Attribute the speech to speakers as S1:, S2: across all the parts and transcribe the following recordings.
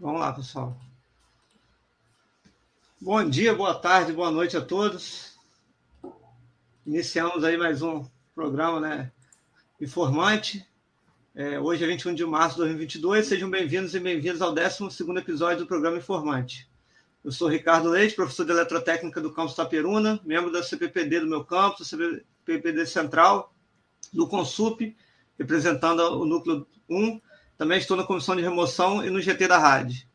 S1: Vamos lá, pessoal. Bom dia, boa tarde, boa noite a todos. Iniciamos aí mais um programa, né? Informante. É, hoje é 21 de março de 2022. Sejam bem-vindos e bem-vindos ao 12 episódio do programa Informante. Eu sou Ricardo Leite, professor de Eletrotécnica do campus Taperuna, membro da CPPD do meu campus, CPPD Central, do Consup, representando o núcleo 1 também estou na comissão de remoção e no GT da rádio.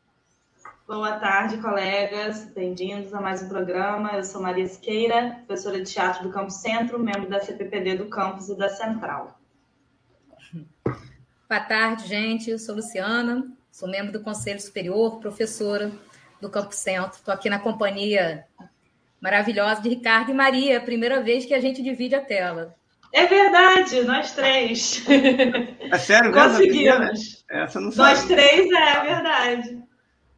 S2: Boa tarde, colegas. Bem-vindos a mais um programa. Eu sou Maria Siqueira, professora de teatro do Campo Centro, membro da CPPD do Campus e da Central.
S3: Boa tarde, gente. Eu sou Luciana, sou membro do Conselho Superior, professora do Campo Centro. Estou aqui na companhia maravilhosa de Ricardo e Maria, primeira vez que a gente divide a tela.
S2: É verdade, nós três.
S1: É sério
S2: Conseguimos.
S1: Essa não
S2: sabe. Nós três, é verdade.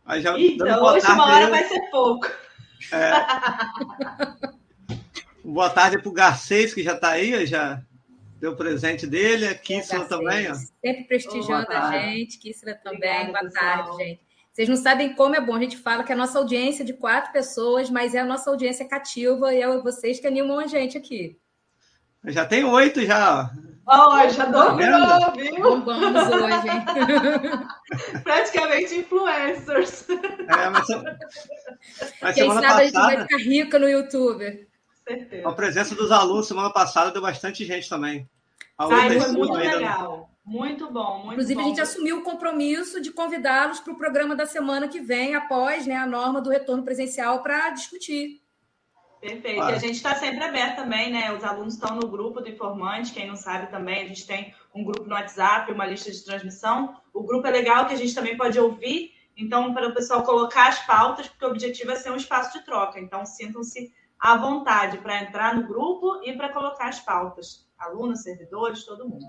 S1: Aí já
S2: então, hoje uma hora vai ser pouco. É.
S1: boa tarde para o Garcês, que já está aí, já deu o presente dele. A é, também. Ó.
S3: Sempre prestigiando a gente. Kíssera também. Obrigada, boa tarde, gente. Vocês não sabem como é bom. A gente fala que a nossa audiência é de quatro pessoas, mas é a nossa audiência cativa e é vocês que animam a gente aqui.
S1: Já tem oito já.
S2: Ó, oh, já dobrou, tá viu?
S3: Vamos hoje, hein?
S2: Praticamente influencers.
S1: É, mas,
S3: mas Quem sabe passada, a gente vai ficar rica no YouTube.
S2: Certeza.
S1: A presença dos alunos semana passada deu bastante gente também.
S2: A Ai, foi muito legal. Muito bom, muito
S3: Inclusive,
S2: bom.
S3: a gente assumiu o compromisso de convidá-los para o programa da semana que vem, após né, a norma do retorno presencial, para discutir.
S2: Perfeito. Ah. E a gente está sempre aberto também, né? Os alunos estão no grupo do informante, quem não sabe também, a gente tem um grupo no WhatsApp, uma lista de transmissão. O grupo é legal que a gente também pode ouvir, então, para o pessoal colocar as pautas, porque o objetivo é ser um espaço de troca. Então, sintam-se à vontade para entrar no grupo e para colocar as pautas. Alunos, servidores, todo mundo.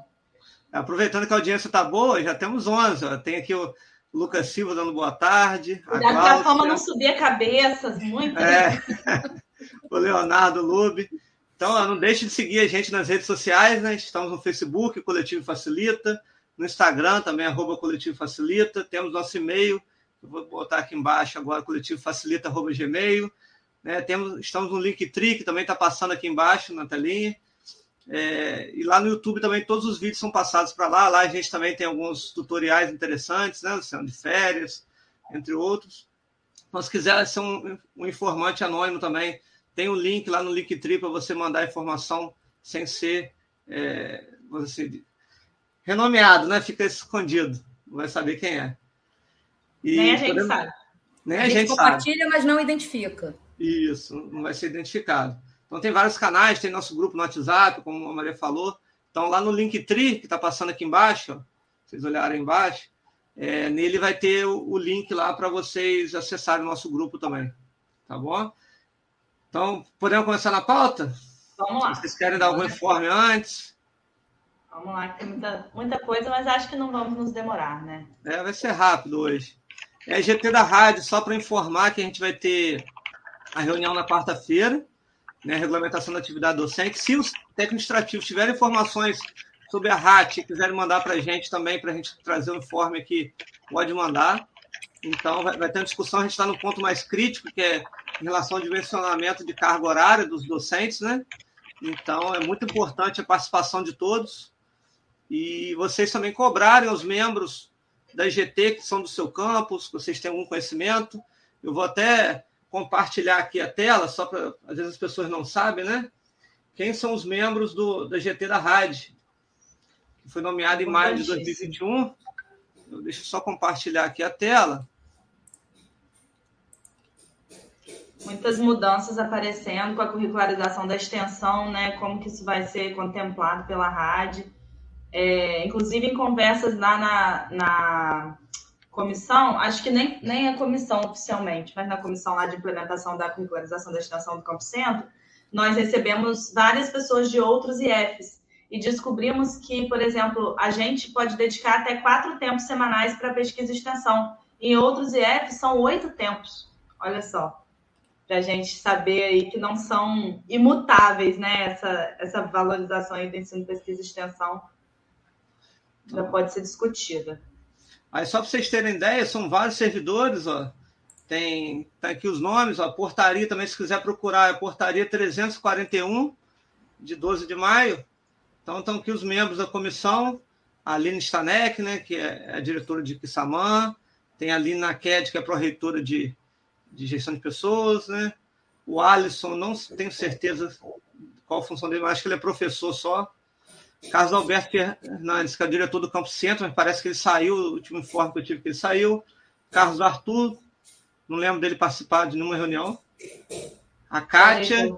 S1: Aproveitando que a audiência está boa, já temos 11. Ó. Tem aqui o Lucas Silva dando boa tarde.
S2: Cuidado para a fama não subir a cabeça, muito.
S1: É. o Leonardo Lube. Então, não deixe de seguir a gente nas redes sociais, né? Estamos no Facebook, Coletivo Facilita, no Instagram também, arroba Coletivo Facilita, temos nosso e-mail, eu vou botar aqui embaixo agora, coletivofacilita.gmail. Né? Temos, estamos no Linktree, que também está passando aqui embaixo na telinha. É, e lá no YouTube também todos os vídeos são passados para lá. Lá a gente também tem alguns tutoriais interessantes, né? Luciano, de férias, entre outros. Então, se quiser ser um, um informante anônimo também, tem o um link lá no Linktree para você mandar informação sem ser é, você, renomeado, né? Fica escondido, não vai saber quem é.
S2: E Nem a gente podemos... sabe.
S1: Nem
S3: a, a gente, gente compartilha, sabe. mas não identifica.
S1: Isso, não vai ser identificado. Então tem vários canais, tem nosso grupo no WhatsApp, como a Maria falou. Então lá no Linktree, que está passando aqui embaixo, ó, vocês olharem embaixo, é, nele vai ter o, o link lá para vocês acessarem o nosso grupo também. Tá bom? Então, podemos começar na pauta?
S2: Vamos lá.
S1: Vocês querem dar algum informe antes?
S2: Vamos lá, que tem muita, muita coisa, mas acho que não vamos nos demorar, né?
S1: É, vai ser rápido hoje. É GT da rádio, só para informar que a gente vai ter a reunião na quarta-feira, né, regulamentação da atividade docente. Se os técnicos administrativos tiverem informações sobre a RAT e quiserem mandar para a gente também, para a gente trazer o um informe aqui, pode mandar. Então, vai, vai ter uma discussão, a gente está no ponto mais crítico, que é em relação ao dimensionamento de carga horária dos docentes, né? Então, é muito importante a participação de todos e vocês também cobrarem os membros da IGT que são do seu campus, vocês têm algum conhecimento. Eu vou até compartilhar aqui a tela, só para às vezes as pessoas não sabem, né? Quem são os membros do, da GT da RAD, que foi nomeado em maio de 2021. Eu deixo só compartilhar aqui a tela.
S2: Muitas mudanças aparecendo com a curricularização da extensão, né? Como que isso vai ser contemplado pela RAD. É, inclusive, em conversas lá na, na comissão, acho que nem, nem a comissão oficialmente, mas na comissão lá de implementação da curricularização da extensão do Campo Centro, nós recebemos várias pessoas de outros IFs e descobrimos que, por exemplo, a gente pode dedicar até quatro tempos semanais para pesquisa e extensão. Em outros IFs são oito tempos. Olha só para a gente saber aí que não são imutáveis, né? Essa, essa valorização aí do ensino, pesquisa e extensão já pode ser discutida.
S1: Aí, só para vocês terem ideia, são vários servidores, ó. Tem tá aqui os nomes, ó. Portaria também, se quiser procurar, é portaria 341, de 12 de maio. Então, estão aqui os membros da comissão. A Aline Stanek, né, que é a diretora de Kissamã. Tem a Lina Ked, que é pró-reitora de, de gestão de pessoas, né? O Alisson, não tenho certeza qual a função dele, mas acho que ele é professor só. Carlos Alberto Fernandes, que é o diretor do Campo Centro, mas parece que ele saiu, o último informe que eu tive que ele saiu. Carlos Arthur, não lembro dele participar de nenhuma reunião. A Kátia,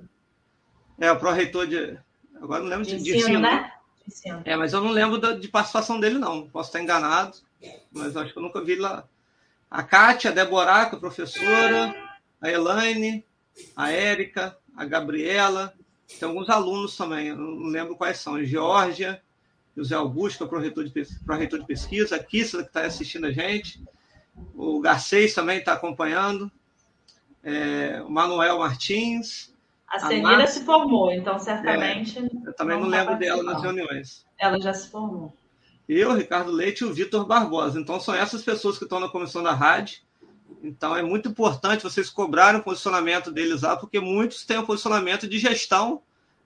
S1: é o pró-reitor de. Agora não lembro de, de ensino, né? É, mas eu não lembro de participação dele, não. Posso estar enganado, mas acho que eu nunca vi lá. A Kátia, a Deboraca, a professora, a Elaine, a Érica, a Gabriela, tem alguns alunos também, não lembro quais são. A Geórgia, o Zé Augusto, que é o pró-reitor de, de pesquisa, a Kissa, que está assistindo a gente, o Garcês também está acompanhando, é, o Manuel Martins.
S2: A Senira se formou, então certamente. É,
S1: eu também não, não lembro dela nas reuniões.
S2: Ela já se formou.
S1: Eu, Ricardo Leite e o Vitor Barbosa. Então, são essas pessoas que estão na comissão da rádio. Então é muito importante vocês cobrarem o posicionamento deles lá, porque muitos têm um posicionamento de gestão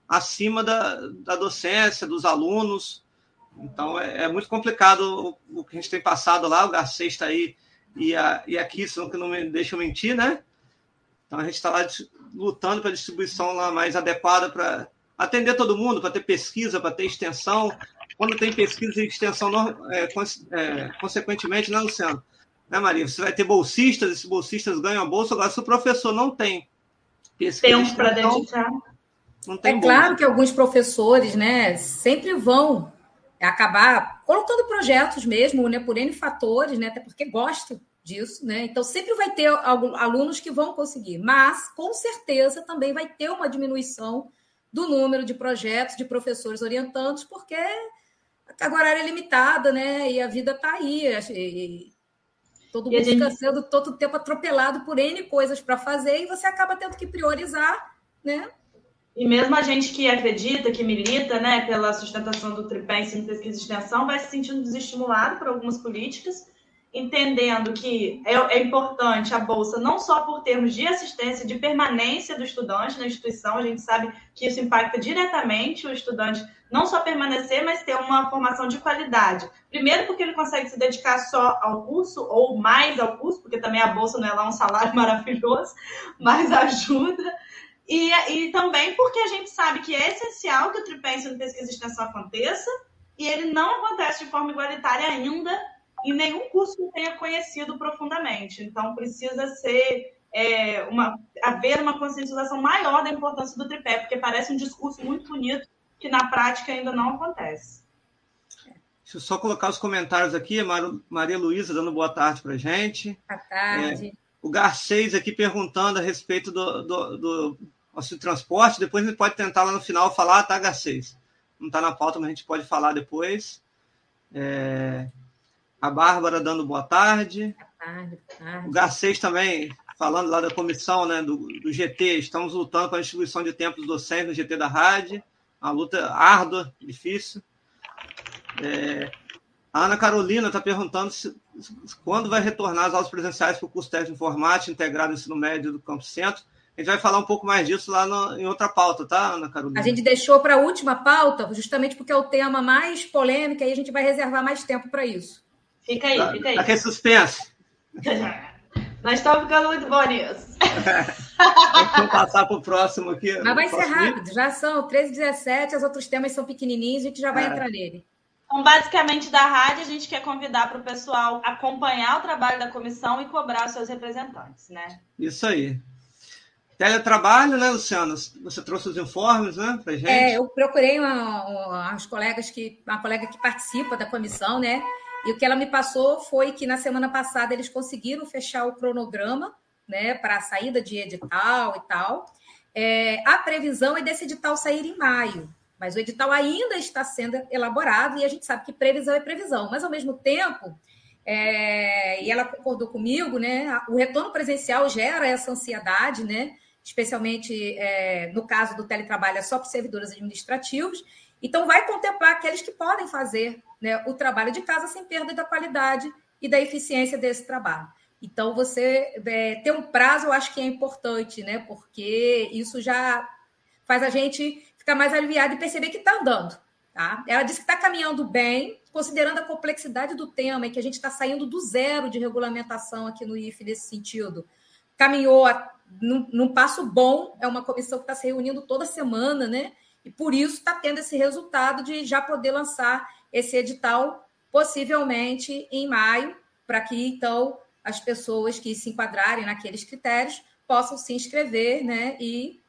S1: acima da, da docência, dos alunos. Então é, é muito complicado o, o, que a gente tem passado lá, o Garcês está aí e a, e a Kisson, que não me deixa mentir, né? Então a gente está lá lutando para a distribuição lá mais adequada para atender todo mundo, para ter pesquisa, para ter extensão. Quando tem pesquisa e extensão, é, é, consequentemente, né, Luciano? né, Maria? Você vai ter bolsistas, esses bolsistas ganham a bolsa, agora se o professor não tem
S2: tempo para dedicar.
S3: Não tem é bolsa. claro que alguns professores, né, sempre vão acabar colocando projetos mesmo, né, por N fatores, né, até porque gostam disso, né? Então sempre vai ter alunos que vão conseguir, mas com certeza também vai ter uma diminuição do número de projetos de professores orientantes, porque carga horária é limitada, né? E a vida está aí. E Todo mundo gente... fica sendo todo o tempo atropelado por N coisas para fazer e você acaba tendo que priorizar, né?
S2: E mesmo a gente que acredita, que milita, né, pela sustentação do tripé ensino, pesquisa e extensão, vai se sentindo desestimulado por algumas políticas entendendo que é, é, importante a bolsa não só por termos de assistência, de permanência do estudante na instituição, a gente sabe que isso impacta diretamente o estudante não só permanecer, mas ter uma formação de qualidade. Primeiro, porque ele consegue se dedicar só ao curso ou mais ao curso, porque também a bolsa não é lá um salário maravilhoso, mas ajuda. E, e também porque a gente sabe que é essencial que o tripé ensino, pesquisa e extensão aconteça, e ele não acontece de forma igualitária ainda em nenhum curso que tenha conhecido profundamente. Então, precisa ser é, uma, haver uma conscientização maior da importância do tripé, porque parece um discurso muito bonito que na prática ainda não acontece.
S1: Deixa eu só colocar os comentários aqui. Maria Luísa dando boa tarde para a gente.
S3: Boa tarde. É,
S1: o Garcês aqui perguntando a respeito do, do, do auxílio transporte. Depois a gente pode tentar lá no final falar, tá, Garcês? Não está na pauta, mas a gente pode falar depois. É... A Bárbara dando boa tarde. Boa tarde, boa tarde. O Garcês também falando lá da comissão né, do, do GT. Estamos lutando para a distribuição de tempos docentes no GT da rádio. Uma luta árdua, difícil. É, a Ana Carolina está perguntando se, quando vai retornar as aulas presenciais para o curso técnico de informática integrado no ensino médio do Campo Centro. A gente vai falar um pouco mais disso lá no, em outra pauta, tá, Ana Carolina?
S3: A gente deixou para a última pauta, justamente porque é o tema mais polêmico, e a gente vai reservar mais tempo para isso.
S2: Fica aí, tá, fica aí.
S1: Aqui é suspense.
S2: Nós estamos ficando muito bom nisso.
S1: Vamos passar para o próximo aqui.
S3: Mas vai ser rápido, já são 13 e 17, os outros temas são pequenininhos, a gente já vai é. entrar nele.
S2: Então, basicamente, da rádio, a gente quer convidar para o pessoal acompanhar o trabalho da comissão e cobrar os seus representantes, né?
S1: Isso aí. Teletrabalho, né, Luciana? Você trouxe os informes, né, para gente?
S3: É, eu procurei uma, uma, as colegas que, uma colega que participa da comissão, né? E o que ela me passou foi que na semana passada eles conseguiram fechar o cronograma né, para a saída de edital e tal. É, a previsão é desse edital sair em maio, mas o edital ainda está sendo elaborado e a gente sabe que previsão é previsão, mas ao mesmo tempo, é, e ela concordou comigo, né, o retorno presencial gera essa ansiedade, né, especialmente é, no caso do teletrabalho é só para servidores administrativos, então vai contemplar aqueles que podem fazer né, o trabalho de casa sem perda da qualidade e da eficiência desse trabalho. Então, você é, ter um prazo, eu acho que é importante, né? Porque isso já faz a gente ficar mais aliviado e perceber que está andando. Tá? Ela disse que está caminhando bem, considerando a complexidade do tema e que a gente está saindo do zero de regulamentação aqui no IFE nesse sentido. Caminhou a, num, num passo bom, é uma comissão que está se reunindo toda semana, né? E por isso está tendo esse resultado de já poder lançar esse edital possivelmente em maio, para que então as pessoas que se enquadrarem naqueles critérios possam se inscrever né, e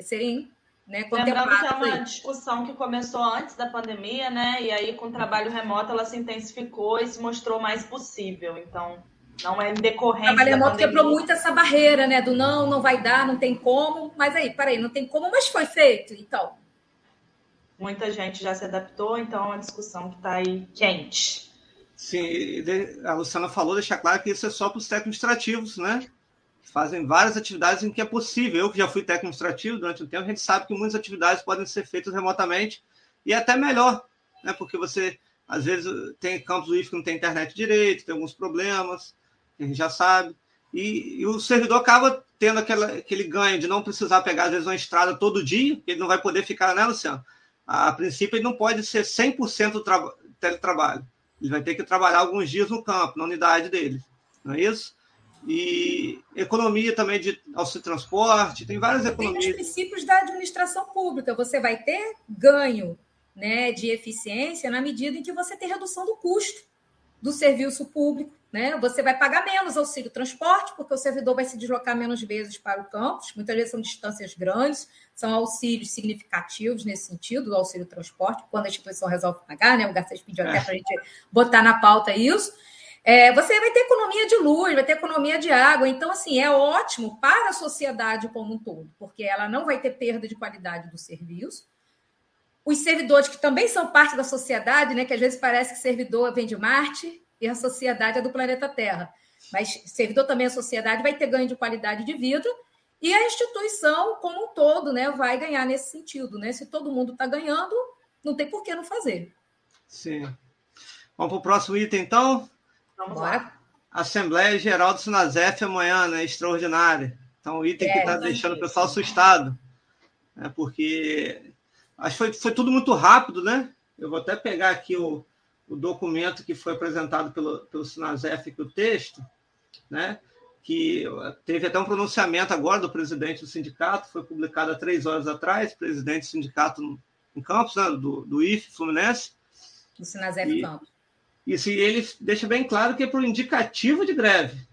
S3: serem né,
S2: Lembrando que é uma discussão que começou antes da pandemia, né? E aí, com o trabalho remoto, ela se intensificou e se mostrou mais possível. Então, não é decorrente. O trabalho remoto
S3: quebrou muito essa barreira, né? Do não, não vai dar, não tem como. Mas aí, peraí, não tem como, mas foi feito. Então,
S2: muita gente já se adaptou, então é uma discussão que está aí quente.
S1: Sim, a Luciana falou, deixar claro que isso é só para os técnicos administrativos, né? Fazem várias atividades em que é possível. Eu que já fui técnico administrativo durante um tempo, a gente sabe que muitas atividades podem ser feitas remotamente e é até melhor, né? Porque você, às vezes, tem campos do IF que não tem internet direito, tem alguns problemas, a gente já sabe. E, e, o servidor acaba tendo aquela, aquele ganho de não precisar pegar, às vezes, uma estrada todo dia, ele não vai poder ficar, né, Luciano? A princípio, ele não pode ser 100% tra teletrabalho. Ele vai ter que trabalhar alguns dias no campo, na unidade dele. Não é isso? E economia também de auxílio transporte, tem várias economias. Tem
S3: os princípios da administração pública. Você vai ter ganho né, de eficiência na medida em que você tem redução do custo do serviço público. Né? Você vai pagar menos auxílio transporte, porque o servidor vai se deslocar menos vezes para o campus, muitas vezes são distâncias grandes, são auxílios significativos nesse sentido, do auxílio transporte, quando a instituição resolve pagar, né? O Garcês pediu até é. para a gente botar na pauta isso. É, você vai ter economia de luz, vai ter economia de água, então, assim, é ótimo para a sociedade como um todo, porque ela não vai ter perda de qualidade do serviço. Os servidores que também são parte da sociedade, né? Que às vezes parece que servidor vem de Marte, e a sociedade é do planeta Terra. Mas servidor também a sociedade vai ter ganho de qualidade de vida e a instituição como um todo, né, vai ganhar nesse sentido, né? Se todo mundo está ganhando, não tem por que não fazer.
S1: Sim. Vamos para o próximo item, então?
S3: Vamos lá.
S1: Assembleia Geral do Sinazef amanhã, né? Extraordinária. Então, o item é, que está deixando o pessoal assustado. Né? Porque acho que foi, foi tudo muito rápido, né? Eu vou até pegar aqui o, o documento que foi apresentado pelo, pelo Sinazef, o texto, né, que teve até um pronunciamento agora do presidente do sindicato, foi publicado há três horas atrás, presidente do sindicato em Campos, né, do, do IF Fluminense.
S3: Do Sinazef e, Campos.
S1: Isso, e ele deixa bem claro que é por indicativo de greve,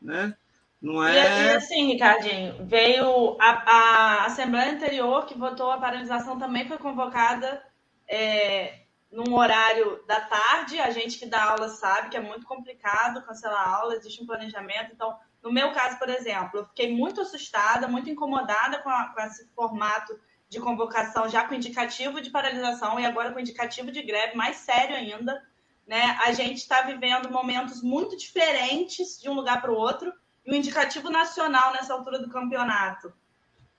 S1: né? Não é...
S2: E, e assim, Ricardinho, veio a, a Assembleia anterior que votou a paralisação também foi convocada é, num horário da tarde. A gente que dá aula sabe que é muito complicado cancelar aula, existe um planejamento. Então, no meu caso, por exemplo, eu fiquei muito assustada, muito incomodada com, a, com esse formato de convocação já com indicativo de paralisação e agora com indicativo de greve, mais sério ainda. Né? A gente está vivendo momentos muito diferentes de um lugar para o outro e o indicativo nacional nessa altura do campeonato,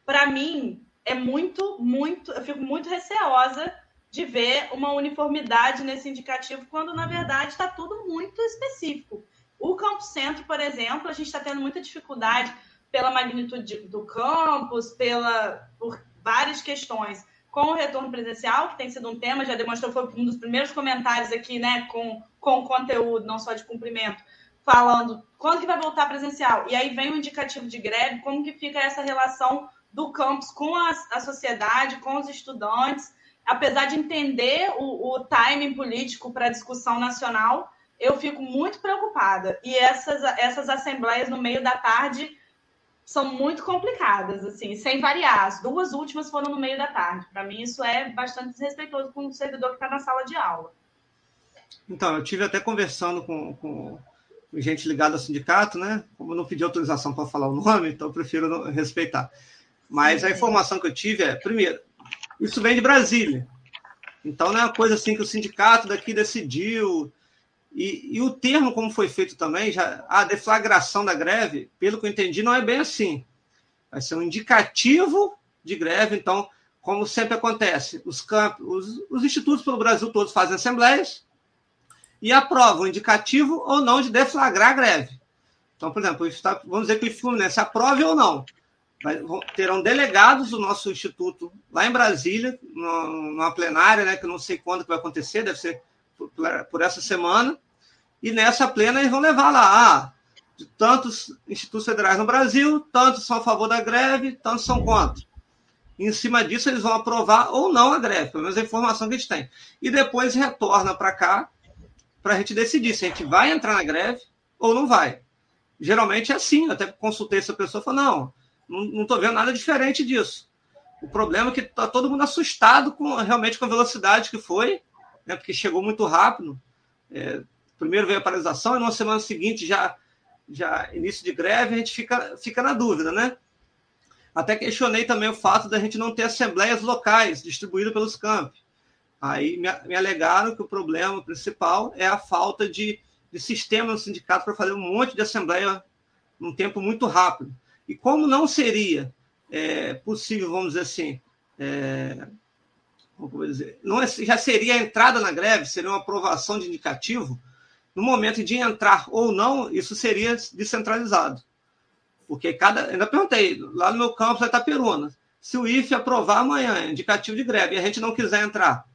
S2: para mim, é muito, muito. Eu fico muito receosa de ver uma uniformidade nesse indicativo, quando na verdade está tudo muito específico. O Campo Centro, por exemplo, a gente está tendo muita dificuldade pela magnitude do campus, pela, por várias questões. Com o retorno presencial, que tem sido um tema, já demonstrou, foi um dos primeiros comentários aqui, né, com, com conteúdo, não só de cumprimento, falando quando que vai voltar presencial. E aí vem o indicativo de greve, como que fica essa relação do campus com a, a sociedade, com os estudantes, apesar de entender o, o timing político para a discussão nacional, eu fico muito preocupada. E essas, essas assembleias no meio da tarde são muito complicadas, assim, sem variar. As duas últimas foram no meio da tarde. Para mim, isso é bastante desrespeitoso com o servidor que está na sala de aula.
S1: Então, eu tive até conversando com, com gente ligada ao sindicato, né? Como eu não pedi autorização para falar o nome, então eu prefiro respeitar. Mas a informação que eu tive é, primeiro, isso vem de Brasília. Então não é uma coisa assim que o sindicato daqui decidiu. E, e, o termo, como foi feito também, já, a deflagração da greve, pelo que eu entendi, não é bem assim. Vai ser um indicativo de greve. Então, como sempre acontece, os, campos, os, os institutos pelo Brasil todos fazem assembleias, e aprova o indicativo ou não de deflagrar a greve. Então, por exemplo, vamos dizer que o Fluminense aprove ou não. Terão delegados do nosso instituto lá em Brasília, numa plenária, né, que eu não sei quando que vai acontecer, deve ser por, essa semana, e nessa plena eles vão levar lá, ah, de tantos institutos federais no Brasil, tantos são a favor da greve, tantos são contra. E, em cima disso, eles vão aprovar ou não a greve, pelo menos a informação que gente tem. E depois retorna para cá para a gente decidir se a gente vai entrar na greve ou não vai. Geralmente é assim, eu até consultei essa pessoa e falou: não, não estou vendo nada diferente disso. O problema é que está todo mundo assustado com realmente com a velocidade que foi, né, porque chegou muito rápido. É, primeiro veio a paralisação e na semana seguinte já já início de greve, a gente fica, fica na dúvida, né? Até questionei também o fato da gente não ter assembleias locais distribuídas pelos campos. Aí me, me alegaram que o problema principal é a falta de, de sistema no sindicato para fazer um monte de assembleia num tempo muito rápido. E como não seria é, possível, vamos dizer assim, é, como dizer, não é, já seria a entrada na greve, seria uma aprovação de indicativo, no momento de entrar ou não, isso seria descentralizado. Porque cada. Ainda perguntei, lá no meu campus, da Itaperuna, se o IFE aprovar amanhã, indicativo de greve, e a gente não quiser entrar,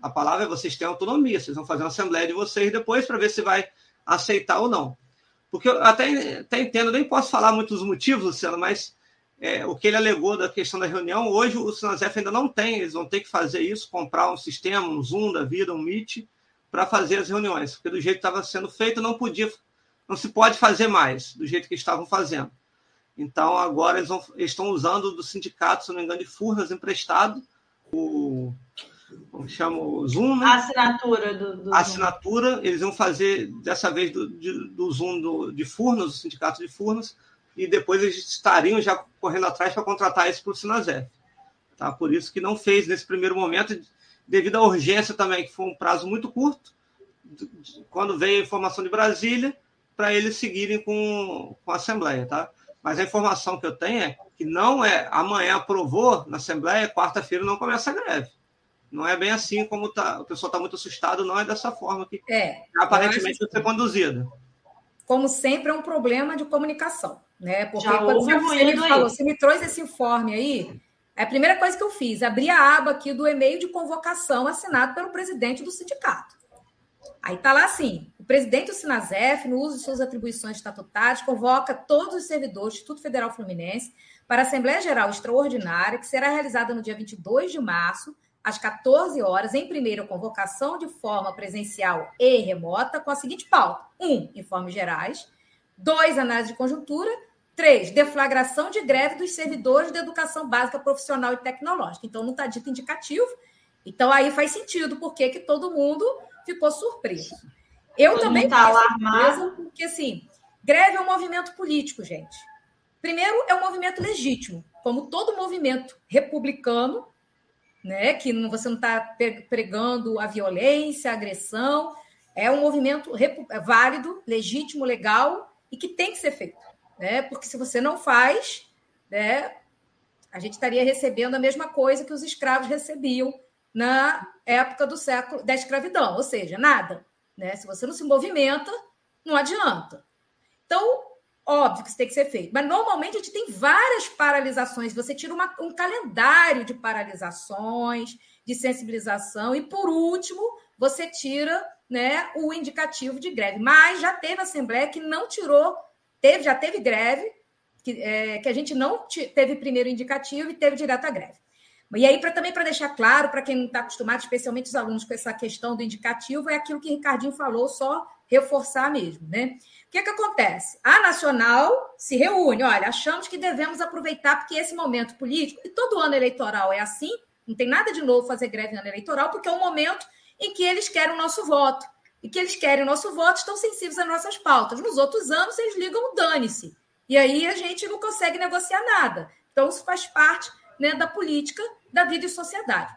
S1: a palavra é vocês têm autonomia, vocês vão fazer uma assembleia de vocês depois para ver se vai aceitar ou não. Porque eu até, até entendo, nem posso falar muitos motivos, Luciano, mas é, o que ele alegou da questão da reunião, hoje o Sinazef ainda não tem, eles vão ter que fazer isso, comprar um sistema, um Zoom da vida, um Meet, para fazer as reuniões, porque do jeito que estava sendo feito não podia, não se pode fazer mais do jeito que estavam fazendo. Então agora eles, vão, eles estão usando do sindicato, se não me engano, de Furnas emprestado o como chama o Zoom, né?
S2: A assinatura do, do
S1: a assinatura, eles vão fazer dessa vez do, de, do Zoom do, de Furnas, do sindicato de Furnas, e depois eles estariam já correndo atrás para contratar isso para o Sinazef. Tá? Por isso que não fez nesse primeiro momento, devido à urgência também, que foi um prazo muito curto, quando veio a informação de Brasília, para eles seguirem com, com a Assembleia, tá? Mas a informação que eu tenho é que não é amanhã aprovou na Assembleia, quarta-feira não começa a greve. Não é bem assim como tá, o pessoal está muito assustado, não é dessa forma que
S3: é,
S1: aparentemente vai ser conduzida.
S3: Como sempre, é um problema de comunicação, né? Porque quando você me falou, você me trouxe esse informe aí, é a primeira coisa que eu fiz, abri a aba aqui do e-mail de convocação assinado pelo presidente do sindicato. Aí está lá assim: o presidente do Sinazef, no uso de suas atribuições estatutárias, convoca todos os servidores do Instituto Federal Fluminense para a Assembleia Geral Extraordinária, que será realizada no dia 22 de março, às 14 horas, em primeira convocação de forma presencial e remota, com a seguinte pauta: 1. Um, informes gerais. 2. Análise de conjuntura. Três, deflagração de greve dos servidores da educação básica profissional e tecnológica. Então, não está dito indicativo. Então, aí faz sentido porque que todo mundo ficou surpreso. Eu todo também
S2: tá alarmado.
S3: porque, assim, greve é um movimento político, gente. Primeiro, é um movimento legítimo, como todo movimento republicano, né, que você não está pregando a violência, a agressão. É um movimento válido, legítimo, legal e que tem que ser feito né? Porque se você não faz, né, a gente estaria recebendo a mesma coisa que os escravos recebiam na época do século da escravidão, ou seja, nada, né? Se você não se movimenta, não adianta. Então, óbvio que isso tem que ser feito, mas normalmente a gente tem várias paralisações. Você tira uma, um calendário de paralisações, de sensibilização e por último você tira, né, o indicativo de greve. Mas já teve assembleia que não tirou teve, já teve greve, que, é, que a gente não teve primeiro indicativo e teve direto à greve. E aí, pra, também para deixar claro, para quem não está acostumado, especialmente os alunos com essa questão do indicativo, é aquilo que o Ricardinho falou, só reforçar mesmo, né? O que, que acontece? A Nacional se reúne, olha, achamos que devemos aproveitar, porque esse momento político, e todo ano eleitoral é assim, não tem nada de novo fazer greve no ano eleitoral, porque é um momento em que eles querem o nosso voto e que eles querem o nosso voto, estão sensíveis às nossas pautas. Nos outros anos, eles ligam dane-se. E aí a gente não consegue negociar nada. Então, isso faz parte né, da política da vida e sociedade.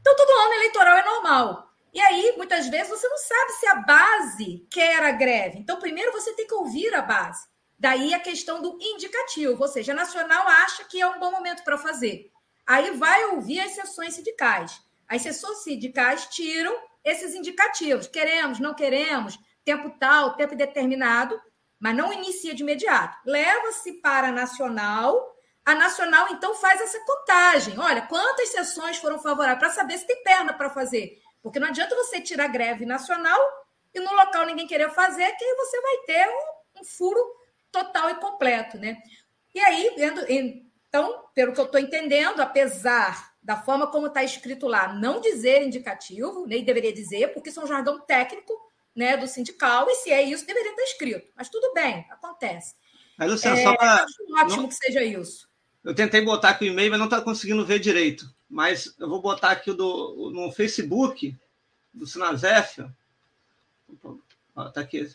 S3: Então, todo ano eleitoral é normal. E aí, muitas vezes, você não sabe se a base quer a greve. Então, primeiro você tem que ouvir a base. Daí a questão do indicativo, ou seja, a nacional acha que é um bom momento para fazer. Aí vai ouvir as sessões sindicais. As sessões sindicais tiram esses indicativos. Queremos, não queremos, tempo tal, tempo determinado, mas não inicia de imediato. Leva-se para a nacional, a nacional então faz essa contagem. Olha, quantas sessões foram favoráveis para saber se tem perna para fazer. Porque não adianta você tirar greve nacional e no local ninguém querer fazer, que aí você vai ter um, um furo total e completo, né? E aí, então, pelo que eu estou entendendo, apesar da forma como está escrito lá, não dizer indicativo, nem deveria dizer, porque isso é um jargão técnico né, do sindical, e se é isso, deveria estar escrito. Mas tudo bem, acontece.
S1: Mas, Luciano, é, só para.
S3: Acho ótimo não... que seja isso.
S1: Eu tentei botar aqui o e-mail, mas não está conseguindo ver direito. Mas eu vou botar aqui o do, no Facebook do Sinazef. Está aqui.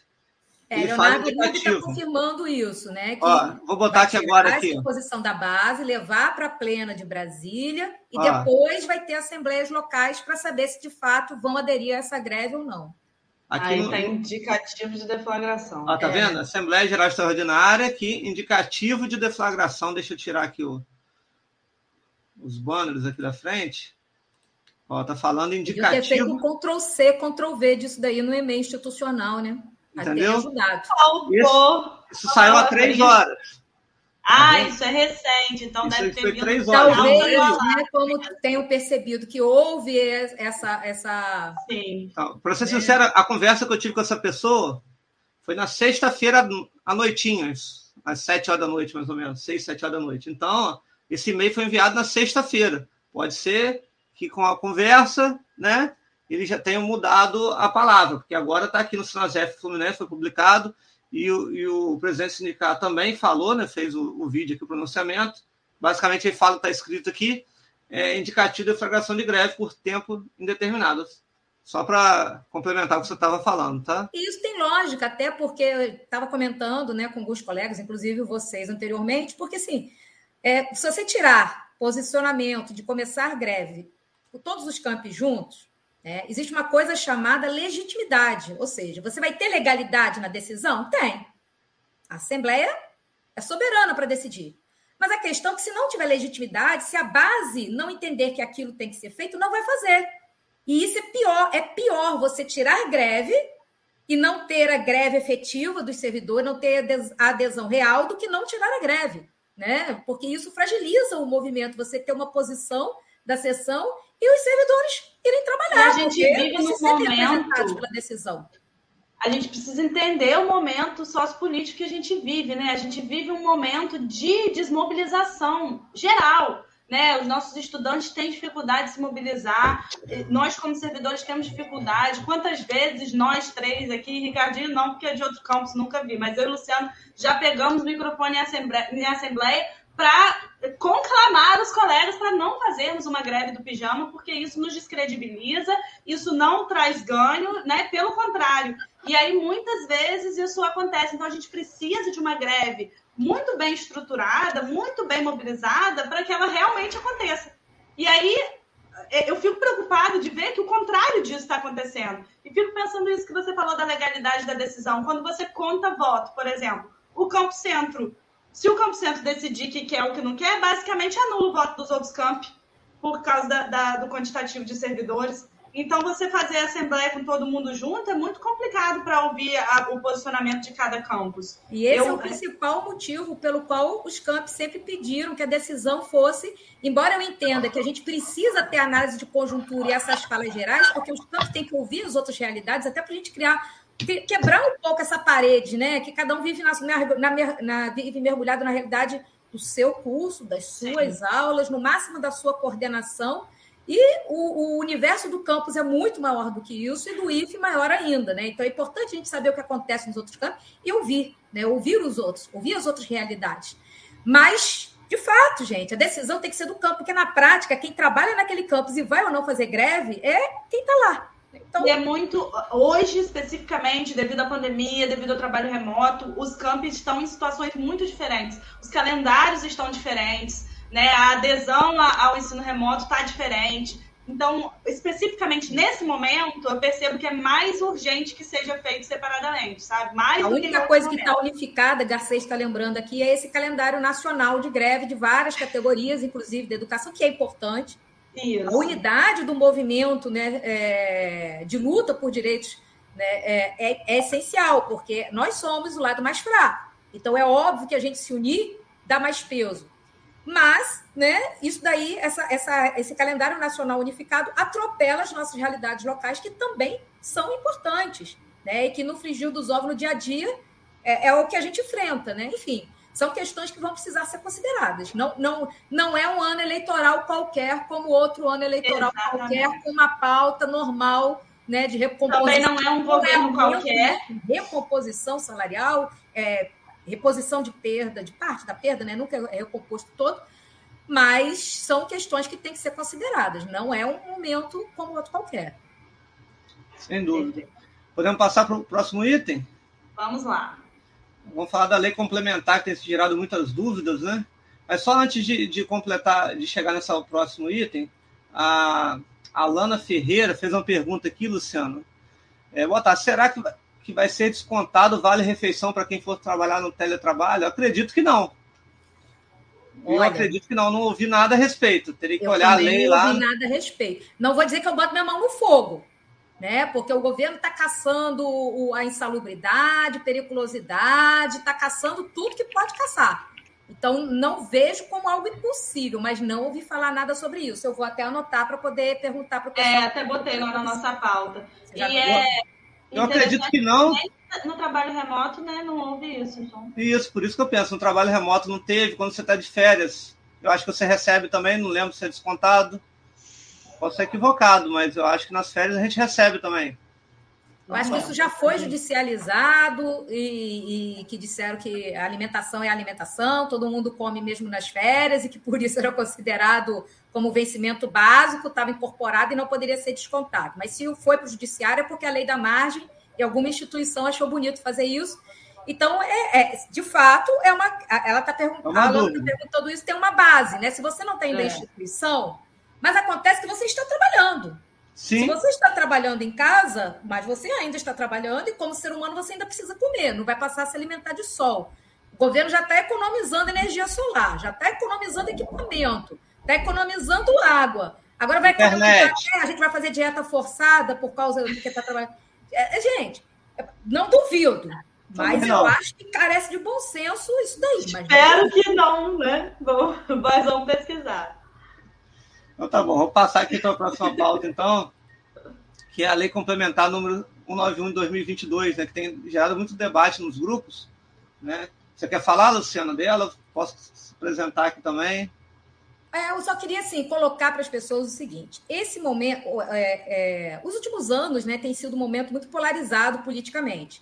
S3: É, ele Leonardo está confirmando isso, né? Que
S1: Ó, vou botar aqui agora
S3: aqui. a posição da base, levar para a plena de Brasília e Ó. depois vai ter assembleias locais para saber se de fato vão aderir a essa greve ou não.
S2: Aqui Aí está no... indicativo de deflagração.
S1: Ó, tá é. vendo? Assembleia Geral Extraordinária aqui, indicativo de deflagração. Deixa eu tirar aqui o... os banners aqui da frente. Ó, tá falando indicativo. Eu ter feito
S3: um Ctrl C, Ctrl V disso daí no e-mail institucional, né?
S1: Entendeu? Isso, isso saiu há três horas.
S2: Ah, tá isso é recente, então isso deve ter vindo.
S1: Três horas.
S3: Talvez, né, como tenham percebido que houve essa. essa...
S1: Sim. Então, para ser é. sincera, a conversa que eu tive com essa pessoa foi na sexta-feira à noitinha, às sete horas da noite, mais ou menos, seis, sete horas da noite. Então, esse e-mail foi enviado na sexta-feira. Pode ser que com a conversa, né, eles já tenham mudado a palavra, porque agora está aqui no Sinazef Fluminense, foi publicado, e o, e o presidente do sindicato também falou, né, fez o, o vídeo aqui, o pronunciamento. Basicamente, ele fala, está escrito aqui, é, indicativo de deflagração de greve por tempo indeterminado. Só para complementar o que você estava falando, tá?
S3: Isso tem lógica, até porque eu estava comentando né, com alguns colegas, inclusive vocês anteriormente, porque assim, é, se você tirar posicionamento de começar greve por todos os campos juntos, é, existe uma coisa chamada legitimidade, ou seja, você vai ter legalidade na decisão? Tem. A Assembleia é soberana para decidir. Mas a questão é que, se não tiver legitimidade, se a base não entender que aquilo tem que ser feito, não vai fazer. E isso é pior. É pior você tirar greve e não ter a greve efetiva dos servidores, não ter a adesão real, do que não tirar a greve. Né? Porque isso fragiliza o movimento. Você ter uma posição da sessão e os servidores irem trabalhar.
S2: E a gente vive no momento pela decisão. A gente precisa entender o momento sociopolítico que a gente vive, né? A gente vive um momento de desmobilização geral. Né, os nossos estudantes têm dificuldade de se mobilizar, nós, como servidores, temos dificuldade. Quantas vezes nós três aqui, Ricardinho não, porque é de outro campus, nunca vi, mas eu e Luciano já pegamos o microfone em assembleia, em assembleia para conclamar os colegas para não fazermos uma greve do pijama, porque isso nos descredibiliza, isso não traz ganho, né? Pelo contrário. E aí, muitas vezes, isso acontece. Então, a gente precisa de uma greve muito bem estruturada, muito bem mobilizada, para que ela realmente aconteça. E aí, é, eu fico preocupado de ver que o contrário disso está acontecendo. E fico pensando isso que você falou da legalidade da decisão. Quando você conta voto, por exemplo, o Campo Centro se o Campo Centro decidir que quer ou que não quer, basicamente anula o voto dos outros campos por causa da, da, do quantitativo de servidores. Então, você fazer a assembleia com todo mundo junto é muito complicado para ouvir a, o posicionamento de cada campus.
S3: E esse eu... é o principal motivo pelo qual os campos sempre pediram que a decisão fosse, embora eu entenda que a gente precisa ter análise de conjuntura e essas falas gerais, porque os campos têm que ouvir as outras realidades, até para a gente criar quebrar um pouco essa parede, né? Que cada um vive, na, na, na, vive mergulhado na realidade do seu curso, das suas Sim. aulas, no máximo da sua coordenação. E o, o, universo do campus é muito maior do que isso, e do IFE maior ainda, né? Então é importante a gente saber o que acontece nos outros campos e ouvir, né? Ouvir os outros, ouvir as outras realidades. Mas, de fato, gente, a decisão tem que ser do campo, porque na prática, quem trabalha naquele campus e vai ou não fazer greve é quem está lá.
S2: Então... E é muito. Hoje, especificamente, devido à pandemia, devido ao trabalho remoto, os campos estão em situações muito diferentes. Os calendários estão diferentes, né? A adesão ao ensino remoto está diferente. Então, especificamente nesse momento, eu percebo que é mais urgente que seja feito separadamente, sabe? Mais
S3: a única que coisa que está unificada, Garcês está lembrando aqui, é esse calendário nacional de greve de várias categorias, inclusive da educação, que é importante Isso. A unidade do movimento né, é, de luta por direitos né, é, é, é, essencial, porque nós somos o lado mais fraco. Então é óbvio que a gente se unir dá mais peso. Mas, né, isso daí, essa, essa, esse calendário nacional unificado atropela as nossas realidades locais, que também são importantes, né? E que no frigir dos ovos, no dia a dia, é, é o que a gente enfrenta, né? Enfim, são questões que vão precisar ser consideradas. Não, não, não é um ano eleitoral qualquer, como outro ano eleitoral Exatamente. qualquer, com uma pauta normal né, de recomposição.
S2: Também não é um governo qualquer.
S3: Recomposição salarial, é, reposição de perda, de parte da perda, né? nunca é recomposto todo, mas são questões que têm que ser consideradas. Não é um momento como outro qualquer.
S1: Sem dúvida. Podemos passar para o próximo item?
S2: Vamos lá.
S1: Vamos falar da lei complementar, que tem gerado muitas dúvidas, né? Mas só antes de, de completar, de chegar nesse próximo item, a, a Lana Ferreira fez uma pergunta aqui, Luciano. É, boa tarde. Será que, que vai ser descontado vale-refeição para quem for trabalhar no teletrabalho? Eu acredito que não. Olha, eu acredito que não, não ouvi nada a respeito. Teria que olhar a lei lá.
S3: Não ouvi nada a respeito. Não vou dizer que eu boto minha mão no fogo, né? Porque o governo está caçando a insalubridade, periculosidade, está caçando tudo que pode caçar. Então, não vejo como algo impossível, mas não ouvi falar nada sobre isso. Eu vou até anotar para poder perguntar para o pessoal.
S2: É, até botei lá na nossa pauta. E é
S1: eu acredito que não.
S2: No trabalho remoto, né, não houve isso. Então.
S1: Isso, por isso que eu penso, no trabalho remoto não teve, quando você está de férias. Eu acho que você recebe também, não lembro se é descontado. Posso ser equivocado, mas eu acho que nas férias a gente recebe também.
S3: Eu acho que isso já foi judicializado e, e, que disseram que a alimentação é alimentação, todo mundo come mesmo nas férias e que por isso era considerado como vencimento básico, estava incorporado e não poderia ser descontado. Mas se foi para o judiciário é porque a lei da margem e alguma instituição achou bonito fazer isso. Então, é, é de fato, é uma. Ela está perguntando, é perguntando isso, tem uma base, né? Se você não tem é. da instituição, mas acontece que você está trabalhando. Sim. Se você está trabalhando em casa, mas você ainda está trabalhando e como ser humano você ainda precisa comer, não vai passar a se alimentar de sol. O governo já está economizando energia solar, já está economizando equipamento, está economizando água. Agora vai economizar, a gente vai fazer dieta forçada por causa do que está trabalhando. É, é, gente, não duvido, mas não. eu acho que carece de bom senso isso daí.
S2: Espero não... que não, né? Mas vamos pesquisar.
S1: Então tá bom, vou passar aqui para a próxima pauta, então, que é a lei complementar número 191 de 2022, né, que tem gerado muito debate nos grupos. Né? Você quer falar, Luciana, dela? Posso se apresentar aqui também?
S3: É, eu só queria assim colocar para as pessoas o seguinte: esse momento, é, é, os últimos anos, né, tem sido um momento muito polarizado politicamente.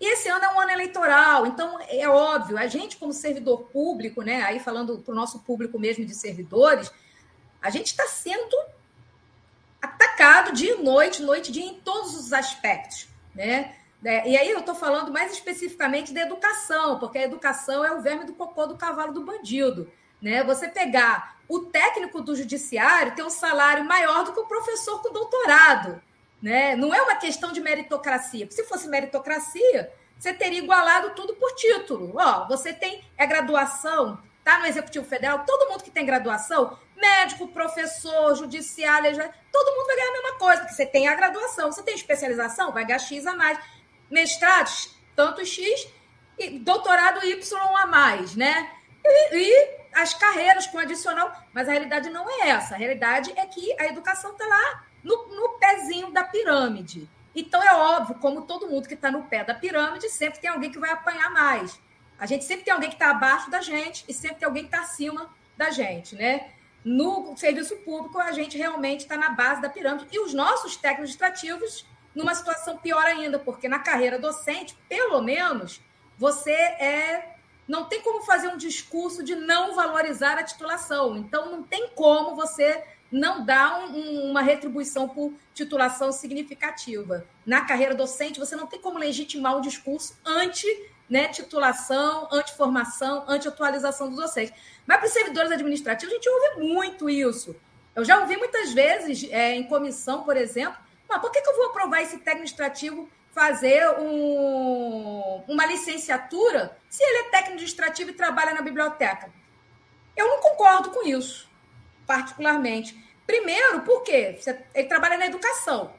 S3: E esse ano é um ano eleitoral, então é óbvio, a gente como servidor público, né, aí falando para o nosso público mesmo de servidores, a gente está sendo atacado dia e noite, noite e dia, em todos os aspectos, né? É, e aí eu estou falando mais especificamente da educação, porque a educação é o verme do cocô do cavalo do bandido. Né? Você pegar o técnico do judiciário tem um salário maior do que o professor com doutorado. Né? Não é uma questão de meritocracia. se fosse meritocracia, você teria igualado tudo por título. Ó, você tem é graduação, tá no Executivo Federal, todo mundo que tem graduação médico, professor, judiciário, todo mundo vai ganhar a mesma coisa, porque você tem a graduação, você tem especialização, vai ganhar X a mais. Mestrados, tanto X, e doutorado Y a mais, né? E, e as carreiras com adicional, mas a realidade não é essa. A realidade é que a educação está lá no, no pezinho da pirâmide. Então é óbvio, como todo mundo que está no pé da pirâmide, sempre tem alguém que vai apanhar mais. A gente sempre tem alguém que está abaixo da gente e sempre tem alguém que está acima da gente, né? No serviço público, a gente realmente está na base da pirâmide. E os nossos técnicos administrativos numa situação pior ainda, porque na carreira docente, pelo menos, você é não tem como fazer um discurso de não valorizar a titulação. Então, não tem como você não dar um, um, uma retribuição por titulação significativa. Na carreira docente, você não tem como legitimar um discurso anti né, titulação, anti-formação, anti-atualização dos docentes. Mas para os servidores administrativos, a gente ouve muito isso. Eu já ouvi muitas vezes é, em comissão, por exemplo, mas por que, que eu vou aprovar esse técnico administrativo fazer um, uma licenciatura se ele é técnico administrativo e trabalha na biblioteca? Eu não concordo com isso, particularmente. Primeiro, por quê? Ele trabalha na educação.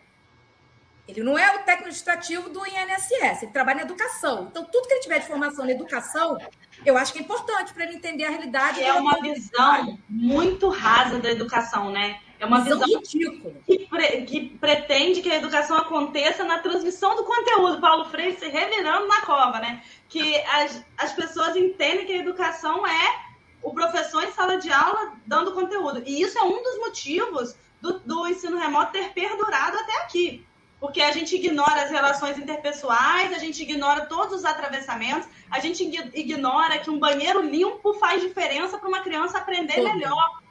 S3: Ele não é o técnico administrativo do INSS, ele trabalha na educação. Então, tudo que ele tiver de formação na educação, eu acho que é importante para ele entender a realidade.
S2: É uma visão muito rasa da educação, né? É uma visão, visão ridícula. Que, pre, que, pretende que a educação aconteça na transmissão do conteúdo. Paulo Freire se revirando na cova, né? Que as, as pessoas entendem que a educação é o professor em sala de aula dando conteúdo. E isso é um dos motivos do, do ensino remoto ter perdurado até aqui. Porque a gente ignora as relações interpessoais, a gente ignora todos os atravessamentos, a gente ignora que um banheiro limpo faz diferença para uma criança aprender melhor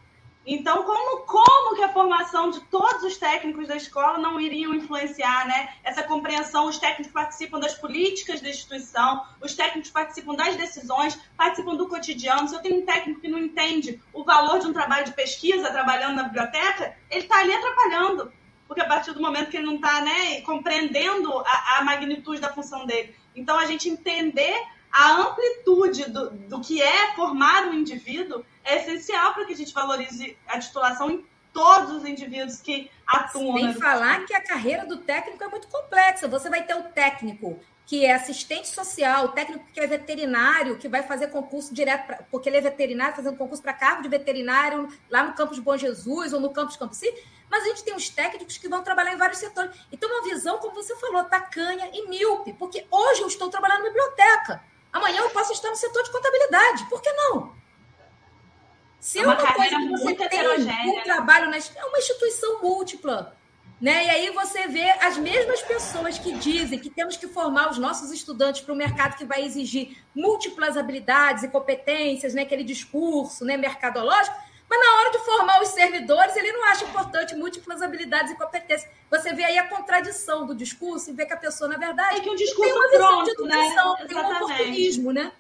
S2: então, como, como que a formação de todos os técnicos da escola não iriam influenciar né? essa compreensão? Os técnicos participam das políticas da instituição, os técnicos participam das decisões, participam do cotidiano. Se eu tenho um técnico que não entende o valor de um trabalho de pesquisa trabalhando na biblioteca, ele está ali atrapalhando. Porque a partir do momento que ele não está né, compreendendo a, a magnitude da função dele. Então, a gente entender a amplitude do, do que é formar um indivíduo é essencial para que a gente valorize a titulação em todos os indivíduos que atuam.
S3: Sem falar que a carreira do técnico é muito complexa. Você vai ter o técnico que é assistente social, o técnico que é veterinário, que vai fazer concurso direto, pra, porque ele é veterinário, fazendo concurso para cargo de veterinário lá no campus de Bom Jesus ou no campus Campuci. Mas a gente tem os técnicos que vão trabalhar em vários setores. Então, uma visão, como você falou, tacanha e míope. Porque hoje eu estou trabalhando na biblioteca. Amanhã eu posso estar no setor de contabilidade. Por que não? Se é uma, uma coisa que você tem um né? trabalho na é uma instituição múltipla. Né? E aí você vê as mesmas pessoas que dizem que temos que formar os nossos estudantes para o mercado que vai exigir múltiplas habilidades e competências, né? aquele discurso né? mercadológico, mas na hora de formar os servidores, ele não acha importante múltiplas habilidades e competências. Você vê aí a contradição do discurso e vê que a pessoa, na verdade,
S2: é que um discurso tem uma visão pronto, de educação,
S3: né? tem um oportunismo, né?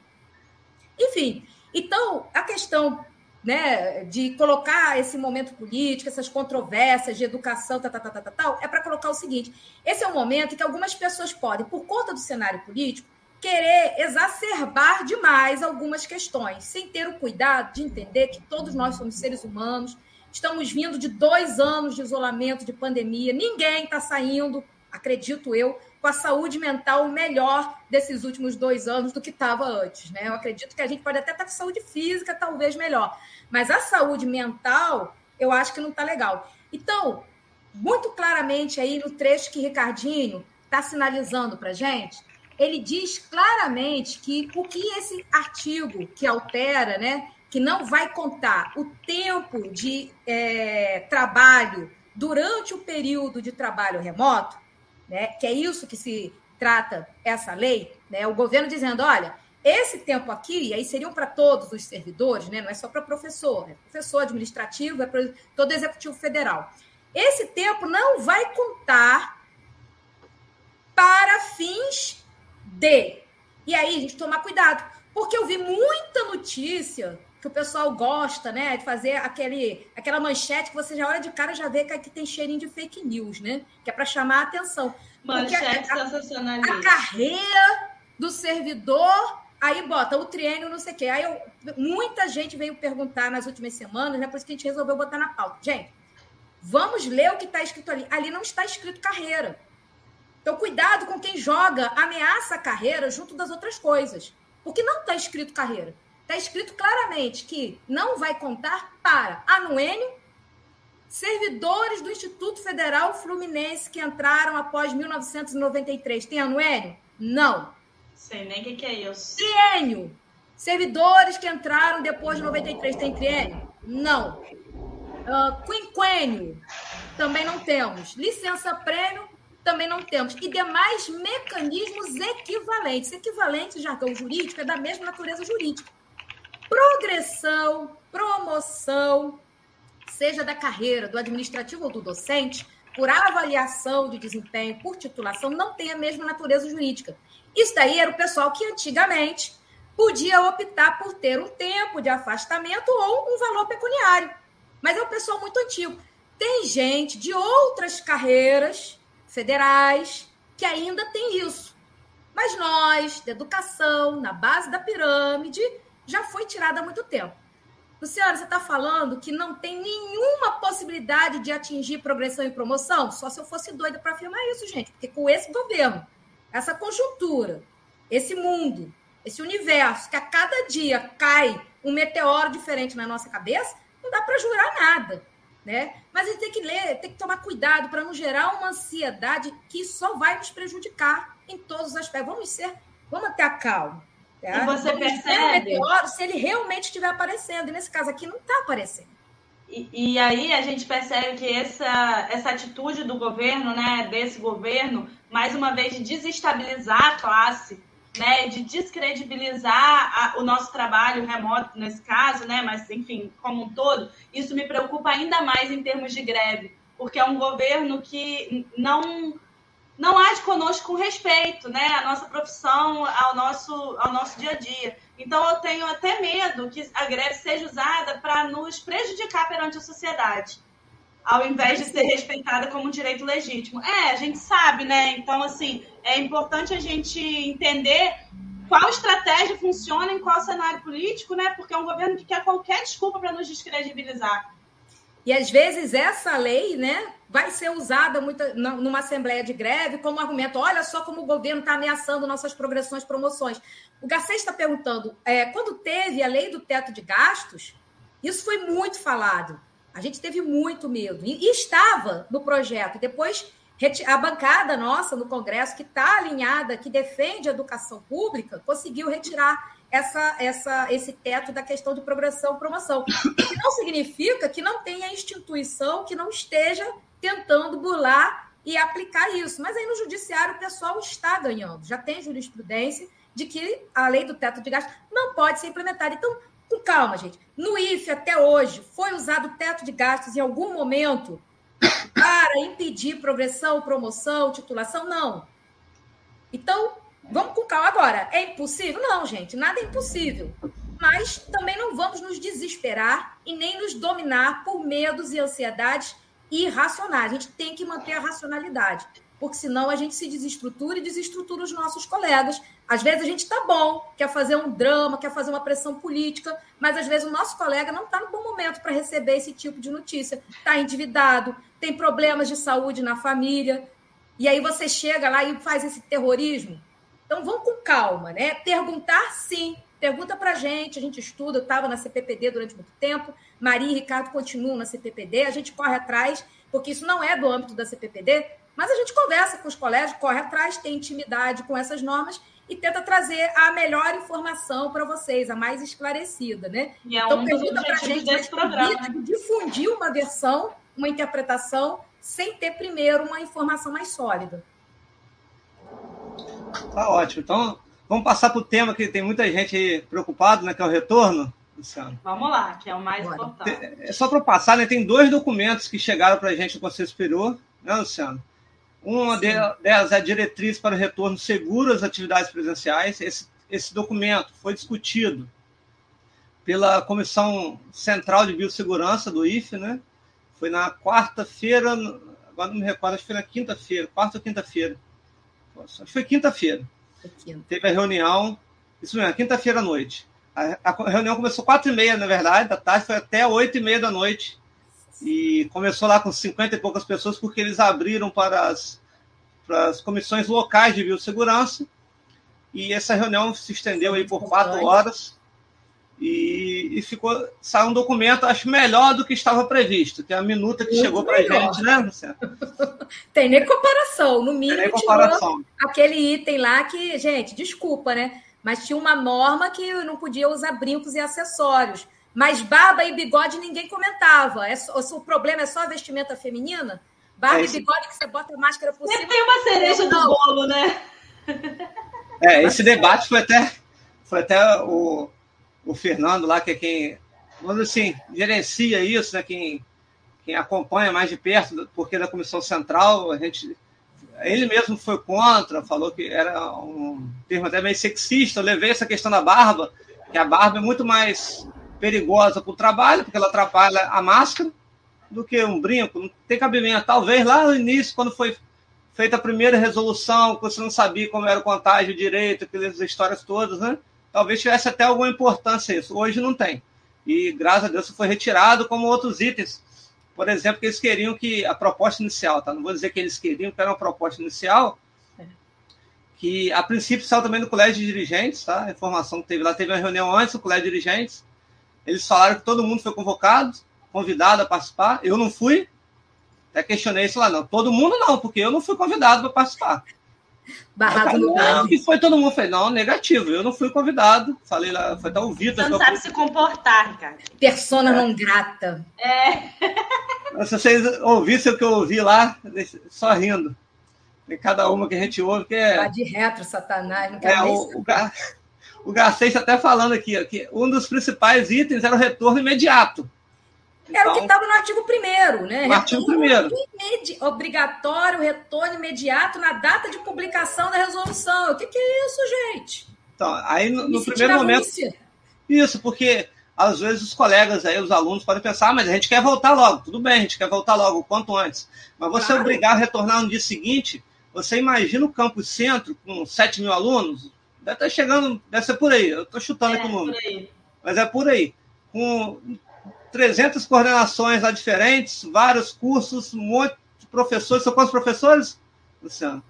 S3: Enfim, então, a questão né, de colocar esse momento político, essas controvérsias de educação, tal, tal, tal, tal, tal é para colocar o seguinte: esse é um momento em que algumas pessoas podem, por conta do cenário político, querer exacerbar demais algumas questões, sem ter o cuidado de entender que todos nós somos seres humanos, estamos vindo de dois anos de isolamento, de pandemia, ninguém está saindo, acredito eu, com a saúde mental melhor desses últimos dois anos do que estava antes. Né? Eu acredito que a gente pode até estar tá com saúde física talvez melhor, mas a saúde mental eu acho que não está legal. Então, muito claramente aí no trecho que Ricardinho está sinalizando para gente, ele diz claramente que o que esse artigo que altera, né, que não vai contar o tempo de é, trabalho durante o período de trabalho remoto, né, que é isso que se trata essa lei, né, o governo dizendo, olha, esse tempo aqui, e aí seriam para todos os servidores, né, não é só para professor, é professor administrativo, é para todo executivo federal. Esse tempo não vai contar para fins E aí, a gente tomar cuidado, porque eu vi muita notícia que o pessoal gosta, né, de fazer aquele, aquela manchete que você já olha de cara já vê que tem cheirinho de fake news, né? Que é para chamar a atenção.
S2: Manchete a, sensacionalista.
S3: A carreira do servidor, aí bota o triênio, não sei o quê. Aí eu, muita gente veio perguntar nas últimas semanas, né? Por isso que a gente resolveu botar na pauta. Gente, vamos ler o que está escrito ali. Ali não está escrito carreira. Então, cuidado com quem joga, ameaça a carreira junto das outras coisas. Porque não está escrito carreira. Está escrito claramente que não vai contar para anuênio, servidores do Instituto Federal Fluminense que entraram após 1993. Tem anuênio? Não.
S2: Sei nem o que, que é isso.
S3: Triênio. Servidores que entraram depois de 93. Tem triênio? Não. Uh, quinquênio? Também não temos. Licença prêmio? Também não temos. E demais mecanismos equivalentes. Equivalentes, jargão jurídico, é da mesma natureza jurídica progressão, promoção, seja da carreira, do administrativo ou do docente, por avaliação de desempenho, por titulação, não tem a mesma natureza jurídica. Isso daí era o pessoal que antigamente podia optar por ter um tempo de afastamento ou um valor pecuniário. Mas é um pessoal muito antigo. Tem gente de outras carreiras federais que ainda tem isso. Mas nós, da educação, na base da pirâmide, já foi tirada há muito tempo. Luciana, você está falando que não tem nenhuma possibilidade de atingir progressão e promoção? Só se eu fosse doida para afirmar isso, gente. Porque com esse governo, essa conjuntura, esse mundo, esse universo, que a cada dia cai um meteoro diferente na nossa cabeça, não dá para jurar nada. Né? Mas a gente tem que ler, tem que tomar cuidado para não gerar uma ansiedade que só vai nos prejudicar em todos os aspectos. Vamos ser, vamos ter a calma.
S2: Tá? E você percebe?
S3: Meteoro, se ele realmente estiver aparecendo, e nesse caso aqui não está aparecendo.
S2: E, e, aí a gente percebe que essa, essa atitude do governo, né, desse governo, mais uma vez de desestabilizar a classe, né, de descredibilizar a, o nosso trabalho remoto nesse caso, né, mas enfim, como um todo, isso me preocupa ainda mais em termos de greve, porque é um governo que não não age conosco com respeito, né, à nossa profissão, ao nosso ao nosso dia a dia. Então eu tenho até medo que a greve seja usada para nos prejudicar perante a sociedade ao invés de ser respeitada como um direito legítimo. É, a gente sabe, né? Então, assim, é importante a gente entender qual estratégia funciona em qual cenário político, né? Porque é um governo que quer qualquer desculpa para nos descredibilizar.
S3: E às vezes essa lei, né, vai ser usada muita, numa assembleia de greve como argumento. Olha só como o governo está ameaçando nossas progressões, promoções. O Garcês está perguntando, é, quando teve a lei do teto de gastos, isso foi muito falado. A gente teve muito medo. E, estava no projeto. Depois, a bancada nossa no Congresso, que está alinhada, que defende a educação pública, conseguiu retirar essa, essa, esse teto da questão de progressão promoção. Que não significa que não tenha instituição que não esteja tentando burlar e aplicar isso. Mas aí no judiciário o pessoal está ganhando. Já tem jurisprudência de que a lei do teto de gastos não pode ser implementada. Então, com calma, gente. No IFE, até hoje, foi usado o teto de gastos em algum momento para impedir progressão, promoção, titulação? Não. Então, vamos com calma. Agora, é impossível? Não, gente, nada é impossível. Mas também não vamos nos desesperar e nem nos dominar por medos e ansiedades irracionais. A gente tem que manter a racionalidade porque senão a gente se desestrutura e desestrutura os nossos colegas. Às vezes a gente está bom, quer fazer um drama, quer fazer uma pressão política, mas às vezes o nosso colega não está no bom momento para receber esse tipo de notícia. Está endividado, tem problemas de saúde na família, e aí você chega lá e faz esse terrorismo. Então vamos com calma, né? Perguntar sim, pergunta para a gente, a gente estuda, eu estava na CPPD durante muito tempo, Maria e Ricardo continuam na CPPD, a gente corre atrás, porque isso não é do âmbito da CPPD, mas a gente conversa com os colégios, corre atrás, tem intimidade com essas normas e tenta trazer a melhor informação para vocês, a mais esclarecida, né?
S2: E é então, um pergunta para a gente desse programa.
S3: de difundir uma versão, uma interpretação, sem ter primeiro uma informação mais sólida.
S1: Tá ótimo. Então, vamos passar para o tema que tem muita gente preocupada, né? Que é o retorno.
S2: Luciano. Vamos lá, que é o mais Bora. importante.
S1: É só para passar, né? Tem dois documentos que chegaram para a gente do Conselho Superior, né, Luciano? Uma Sim. delas é a diretriz para o retorno seguro às atividades presenciais. Esse, esse documento foi discutido pela Comissão Central de Biossegurança do IFE, né? Foi na quarta-feira, agora não me recordo, acho que foi na quinta-feira, quarta ou quinta-feira. Acho que foi quinta-feira. Quinta. Teve a reunião, isso mesmo, quinta-feira à noite. A, a, reunião começou quatro e meia, na verdade, da tarde, foi até oito e meia da noite e começou lá com 50 e poucas pessoas, porque eles abriram para as, para as comissões locais de biossegurança, e essa reunião se estendeu aí por quatro horas, e, e, ficou, saiu um documento, acho melhor do que estava previsto, que é a minuta que Muito chegou para a gente, né, Luciano?
S3: Tem nem comparação, no mínimo,
S1: Tem nem comparação.
S3: aquele item lá que, gente, desculpa, né? Mas tinha uma norma que não podia usar brincos e acessórios. Mas barba e bigode ninguém comentava. É só, o problema é só a vestimenta feminina? Barba é e bigode que você bota a máscara por cima.
S2: tem uma cereja do bolo, né?
S1: É, esse debate foi até, foi até o, o Fernando lá, que é quem, vamos assim, gerencia isso, né? Quem, quem acompanha mais de perto, porque da Comissão Central, a gente. Ele mesmo foi contra, falou que era um termo até meio sexista. Eu levei essa questão da barba, que a barba é muito mais perigosa para o trabalho, porque ela atrapalha a máscara, do que um brinco. Não tem cabimento. Talvez lá no início, quando foi feita a primeira resolução, que você não sabia como era o contágio direito, aquelas histórias todas, né? Talvez tivesse até alguma importância isso. Hoje não tem. e graças a Deus foi retirado, como outros itens. Por exemplo, que eles queriam que a proposta inicial, tá? Não vou dizer que eles queriam, que era uma proposta inicial, que a princípio saiu também do colégio de dirigentes, tá? A informação que teve lá, teve uma reunião antes do colégio de dirigentes. Eles falaram que todo mundo foi convocado, convidado a participar. Eu não fui. Até questionei isso lá, não. Todo mundo não, porque eu não fui convidado para participar. Barraco no não, E foi todo mundo. Falei, não, negativo. Eu não fui convidado. Falei lá, foi até o Vitor.
S2: Você não sabe se comportar, cara.
S3: Persona é. não grata.
S2: É.
S1: Se vocês ouvissem o que eu ouvi lá, só rindo. Tem cada uma que a gente ouve que é.
S3: Tá de retro, Satanás. Não quero
S1: é, o, o, Gar... o Garcês até falando aqui que um dos principais itens era o retorno imediato.
S3: Era o que estava no artigo 1 né?
S1: No artigo
S3: 1 Obrigatório retorno imediato na data de publicação da resolução. O que, que é isso, gente?
S1: Então, aí no, no primeiro momento. Isso, porque às vezes os colegas aí, os alunos, podem pensar, ah, mas a gente quer voltar logo. Tudo bem, a gente quer voltar logo, o quanto antes. Mas você claro. obrigar a retornar no dia seguinte, você imagina o campus centro com 7 mil alunos? Deve estar chegando, deve ser por aí. Eu estou chutando é, aqui o número. Mas é por aí. Com 300 coordenações lá diferentes, vários cursos, um monte de professores. São quantos professores, Luciano?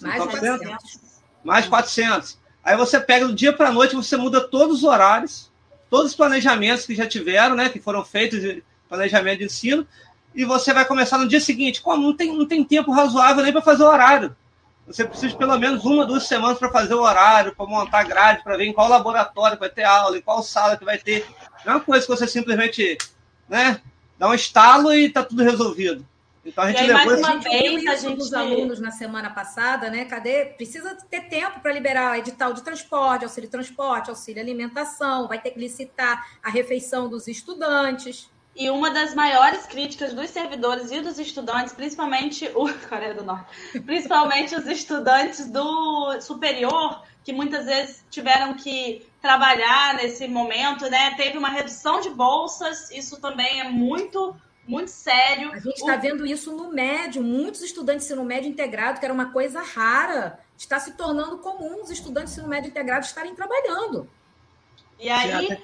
S3: Mais de 400.
S1: Mais de 400. Aí você pega do dia para a noite, você muda todos os horários, todos os planejamentos que já tiveram, né, que foram feitos de planejamento de ensino, e você vai começar no dia seguinte. Como não tem, não tem tempo razoável nem para fazer o horário. Você precisa de pelo menos uma, duas semanas para fazer o horário, para montar grade, para ver em qual laboratório vai ter aula, em qual sala que vai ter. Não é uma coisa que você simplesmente né, dá um estalo e está tudo resolvido.
S3: Então a gente aí, levou mais uma vez a gente os alunos na semana passada, né? Cadê? Precisa ter tempo para liberar edital de transporte, auxílio transporte, auxílio alimentação, vai ter que licitar a refeição dos estudantes.
S2: E uma das maiores críticas dos servidores e dos estudantes, principalmente o Coreia do Norte, principalmente os estudantes do superior, que muitas vezes tiveram que trabalhar nesse momento, né? Teve uma redução de bolsas, isso também é muito muito sério.
S3: A gente está o... vendo isso no médio, muitos estudantes de ensino médio integrado, que era uma coisa rara, está se tornando comum os estudantes de ensino médio integrado estarem trabalhando.
S2: E aí,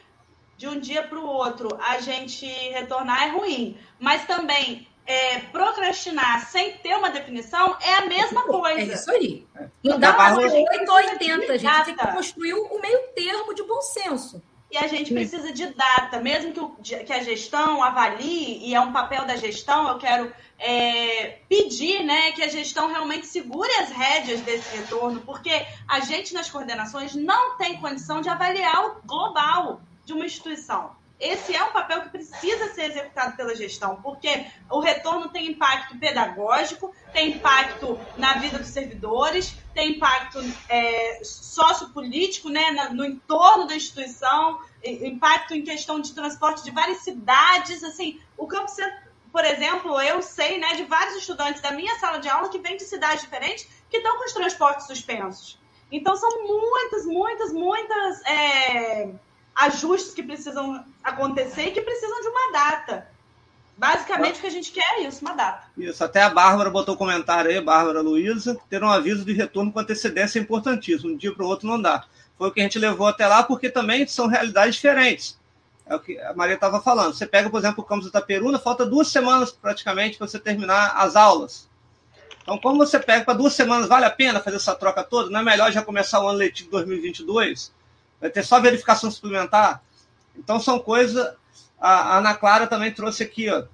S2: de um dia para o outro a gente retornar é ruim. Mas também é, procrastinar sem ter uma definição é a mesma coisa. É
S3: isso aí. Não dá para 8 ou 80, a gente tem que construir o meio termo de bom senso.
S2: E a gente precisa de data, mesmo que, o, que a gestão avalie, e é um papel da gestão, eu quero é, pedir né, que a gestão realmente segure as rédeas desse retorno, porque a gente nas coordenações não tem condição de avaliar o global de uma instituição. Esse é um papel que precisa ser executado pela gestão, porque o retorno tem impacto pedagógico, tem impacto na vida dos servidores, tem impacto é, sociopolítico né, no entorno da instituição, impacto em questão de transporte de várias cidades. Assim, o Campo por exemplo, eu sei né, de vários estudantes da minha sala de aula que vêm de cidades diferentes que estão com os transportes suspensos. Então, são muitas, muitas, muitas. É ajustes que precisam acontecer e que precisam de uma data. Basicamente, o que a gente quer é isso, uma data.
S1: Isso, até a Bárbara botou um comentário aí, Bárbara Luiza, ter um aviso de retorno com antecedência é importantíssimo. Um dia para o outro não dá. Foi o que a gente levou até lá, porque também são realidades diferentes. É o que a Maria estava falando. Você pega, por exemplo, o campus da Peruna, falta duas semanas praticamente para você terminar as aulas. Então, como você pega para duas semanas, vale a pena fazer essa troca toda? Não é melhor já começar o ano letivo 2022? Vai ter só verificação suplementar. Então são coisas. A, Ana Clara também trouxe aqui, ó.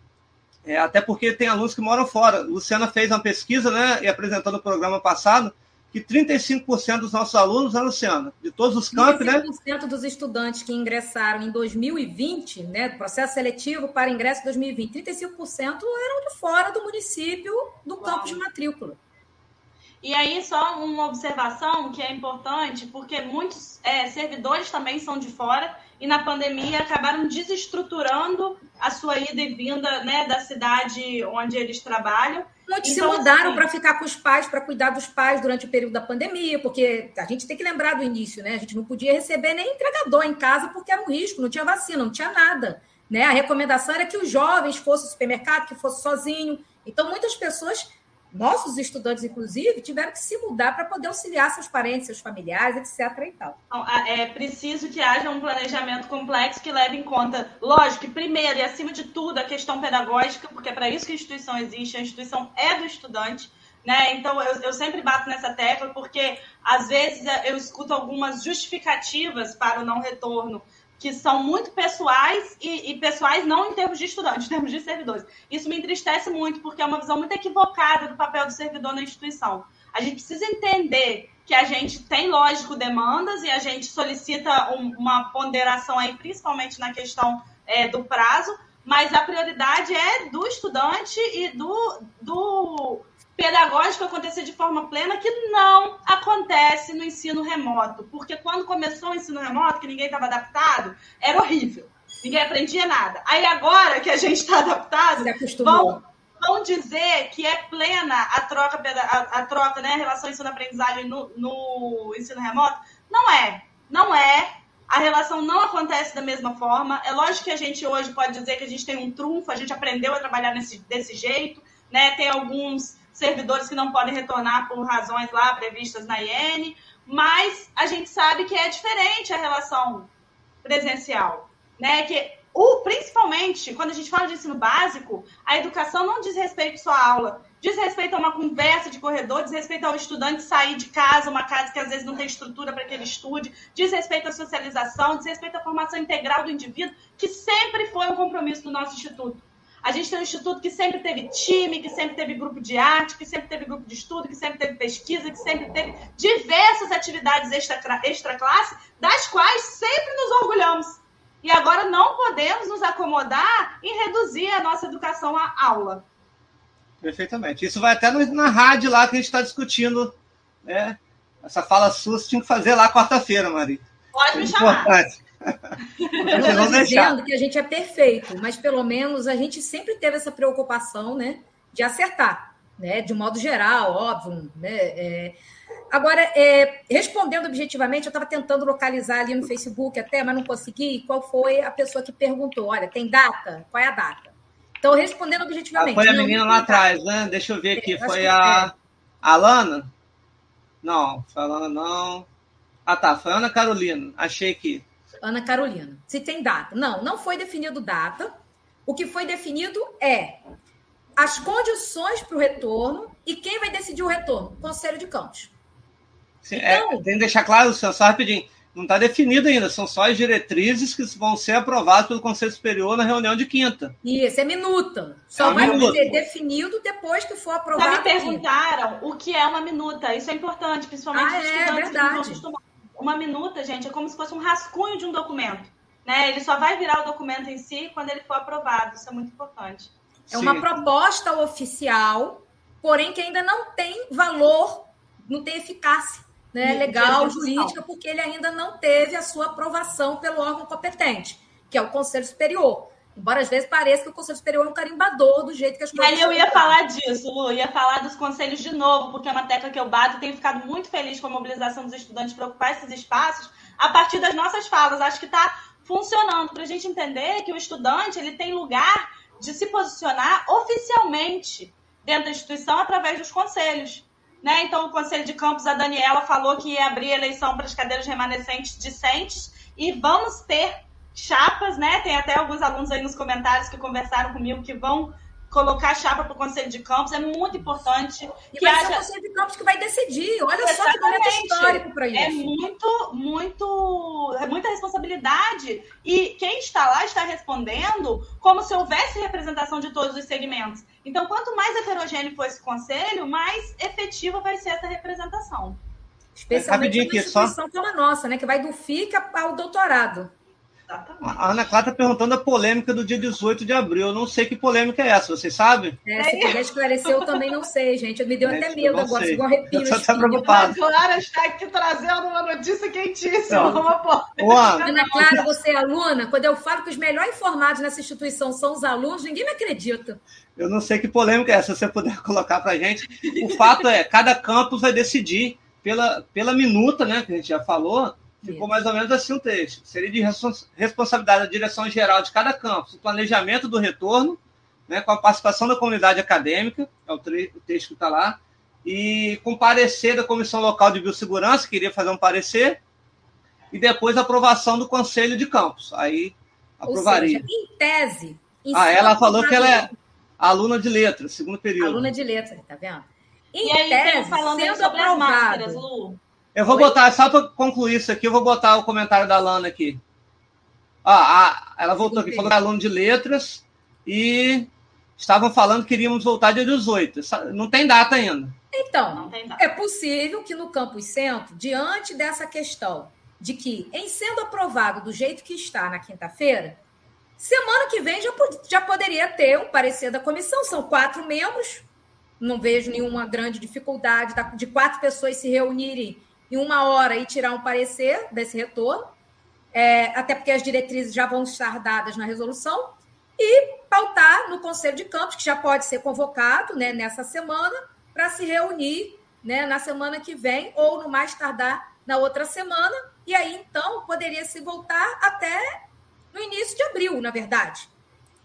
S1: É, até porque tem alunos que moram fora. Luciana fez uma pesquisa, né, e apresentou no programa passado, que 35% dos nossos alunos, né, Luciana, de todos os campos, né?
S3: 35% dos estudantes que ingressaram em 2020, né, processo seletivo para ingresso em 2020, 35% eram de fora do município do campo de matrícula.
S2: E aí, só uma observação que é importante, porque muitos é, servidores também são de fora e na pandemia acabaram desestruturando a sua ida e vinda né, da cidade onde eles trabalham.
S3: Muitos então, se mudaram assim, para ficar com os pais, para cuidar dos pais durante o período da pandemia, porque a gente tem que lembrar do início, né? A gente não podia receber nem entregador em casa porque era um risco, não tinha vacina, não tinha nada. Né? A recomendação era que os jovens fossem ao supermercado, que fosse sozinho. Então, muitas pessoas nossos estudantes, inclusive, tiveram que se mudar para poder auxiliar seus parentes, seus familiares, etc. E tal.
S2: Então, é preciso que haja um planejamento complexo que leve em conta, lógico, que primeiro e acima de tudo, a questão pedagógica, porque é para isso que a instituição existe, a instituição é do estudante. Né? Então, eu, eu sempre bato nessa tecla, porque às vezes eu escuto algumas justificativas para o não retorno que são muito pessoais e, e, pessoais não em termos de estudantes, em termos de servidores. Isso me entristece muito, porque é uma visão muito equivocada do papel do servidor na instituição. A gente precisa entender que a gente tem, lógico, demandas e a gente solicita um, uma ponderação aí, principalmente na questão é, do prazo, mas a prioridade é do estudante e do, do pedagógico acontecer de forma plena, que não acontece no ensino remoto. Porque quando começou o ensino remoto, que ninguém estava adaptado, era horrível. Ninguém aprendia nada. Aí agora que a gente está adaptado, vão, vão dizer que é plena a troca, a, a troca, né, a relação ensino-aprendizagem no, no ensino remoto. Não é. Não é. A relação não acontece da mesma forma. É lógico que a gente hoje pode dizer que a gente tem um trunfo, a gente aprendeu a trabalhar nesse, desse jeito, né? Tem alguns servidores que não podem retornar por razões lá previstas na IN, mas a gente sabe que é diferente a relação presencial, né? Que o, principalmente quando a gente fala de ensino básico, a educação não diz respeito só à aula, diz respeito a uma conversa de corredor, diz respeito ao estudante sair de casa, uma casa que às vezes não tem estrutura para que ele estude, diz respeito à socialização, diz respeito à formação integral do indivíduo, que sempre foi um compromisso do nosso instituto. A gente tem um instituto que sempre teve time, que sempre teve grupo de arte, que sempre teve grupo de estudo, que sempre teve pesquisa, que sempre teve diversas atividades extra, extra das quais sempre nos orgulhamos. E agora não podemos nos acomodar em reduzir a nossa educação à aula.
S1: Perfeitamente. Isso vai até na rádio lá que a gente está discutindo. Né? Essa fala sua você tinha que fazer lá quarta-feira, Maria.
S2: Pode me chamar. Importante.
S3: Eu não estou dizendo que a gente é perfeito, mas pelo menos a gente sempre teve essa preocupação né, de acertar, né, de um modo geral, óbvio. Né, é... Agora, é, respondendo objetivamente, eu estava tentando localizar ali no Facebook até, mas não consegui. Qual foi a pessoa que perguntou? Olha, tem data? Qual é a data? Então, respondendo objetivamente.
S1: Ah, foi a menina lá atrás, né? Deixa eu ver aqui. É, foi a, é. Alana? Não, foi a Alana, não. Ah, tá. Foi a Ana Carolina. Achei aqui.
S3: Ana Carolina. Se tem data. Não, não foi definido data. O que foi definido é as condições para o retorno e quem vai decidir o retorno? O Conselho de Campos.
S1: Sim, é, então, é, tem que deixar claro, só rapidinho. Não está definido ainda, são só as diretrizes que vão ser aprovadas pelo Conselho Superior na reunião de quinta.
S3: Isso, é minuta. Só é vai minuta. ser definido depois que for aprovado. Já
S2: me perguntaram o que é uma minuta. Isso é importante, principalmente
S3: ah, é, verdade
S2: uma minuta, gente, é como se fosse um rascunho de um documento. Né? Ele só vai virar o documento em si quando ele for aprovado. Isso é muito importante.
S3: É uma Sim. proposta oficial, porém que ainda não tem valor, não tem eficácia né, legal, jurídica, porque ele ainda não teve a sua aprovação pelo órgão competente, que é o Conselho Superior. Embora às vezes pareça que o Conselho Superior é um carimbador do jeito que as coisas.
S2: Aí eu ia falar disso, Lu, ia falar dos conselhos de novo, porque é uma tecla que eu bato e tenho ficado muito feliz com a mobilização dos estudantes para ocupar esses espaços a partir das nossas falas. Acho que está funcionando para a gente entender que o estudante ele tem lugar de se posicionar oficialmente dentro da instituição através dos conselhos. Né? Então, o Conselho de Campos, a Daniela falou que ia abrir eleição para as cadeiras remanescentes discentes e vamos ter chapas, né? Tem até alguns alunos aí nos comentários que conversaram comigo que vão colocar chapa para o Conselho de Campos. É muito importante.
S3: E que vai haja... ser o Conselho de Campos que vai decidir. Olha Exatamente. só que momento histórico para isso.
S2: É muito, muito, é muita responsabilidade. E quem está lá está respondendo como se houvesse representação de todos os segmentos. Então, quanto mais heterogêneo for esse conselho, mais efetiva vai ser essa representação.
S3: Especialmente uma instituição só... como a nossa, né? Que vai do FICA ao doutorado.
S1: A Ana Clara está perguntando a polêmica do dia 18 de abril. Eu não sei que polêmica é essa, vocês sabem?
S3: É, se puder escrecer, eu também não sei, gente. Me deu é, até medo agora, igual arrepio.
S1: Você está preocupado.
S2: A Clara está aqui trazendo uma notícia quentíssima.
S3: Uma Ana Clara, você é aluna? Quando eu falo que os melhores informados nessa instituição são os alunos, ninguém me acredita.
S1: Eu não sei que polêmica é essa, se você puder colocar para gente. O fato é, cada campus vai decidir pela, pela minuta, né, que a gente já falou, Ficou mais ou menos assim o texto. Seria de responsabilidade da direção geral de cada campus, o planejamento do retorno, né, com a participação da comunidade acadêmica, é o, texto que está lá, e com parecer da Comissão Local de Biossegurança, queria fazer um parecer, e depois a aprovação do Conselho de Campos. Aí aprovaria.
S3: Seja, em tese.
S1: Em ah, ela falou que ela é aluna de letras, segundo período.
S3: Aluna de letras, tá vendo?
S2: Em e aí, tese, falando sendo sobre aprovado. as máscaras, Lu.
S1: Eu vou Oi? botar, só para concluir isso aqui, eu vou botar o comentário da Lana aqui. Ah, ela voltou aqui, falou que é aluna de letras e estavam falando que iríamos voltar dia 18. Não tem data ainda.
S3: Então, data. é possível que no Campus Centro, diante dessa questão de que, em sendo aprovado do jeito que está na quinta-feira, semana que vem já, já poderia ter um parecer da comissão. São quatro membros, não vejo nenhuma grande dificuldade de quatro pessoas se reunirem em uma hora e tirar um parecer desse retorno, é, até porque as diretrizes já vão estar dadas na resolução, e pautar no Conselho de Campos, que já pode ser convocado né, nessa semana, para se reunir né, na semana que vem, ou no mais tardar na outra semana, e aí então poderia se voltar até no início de abril, na verdade.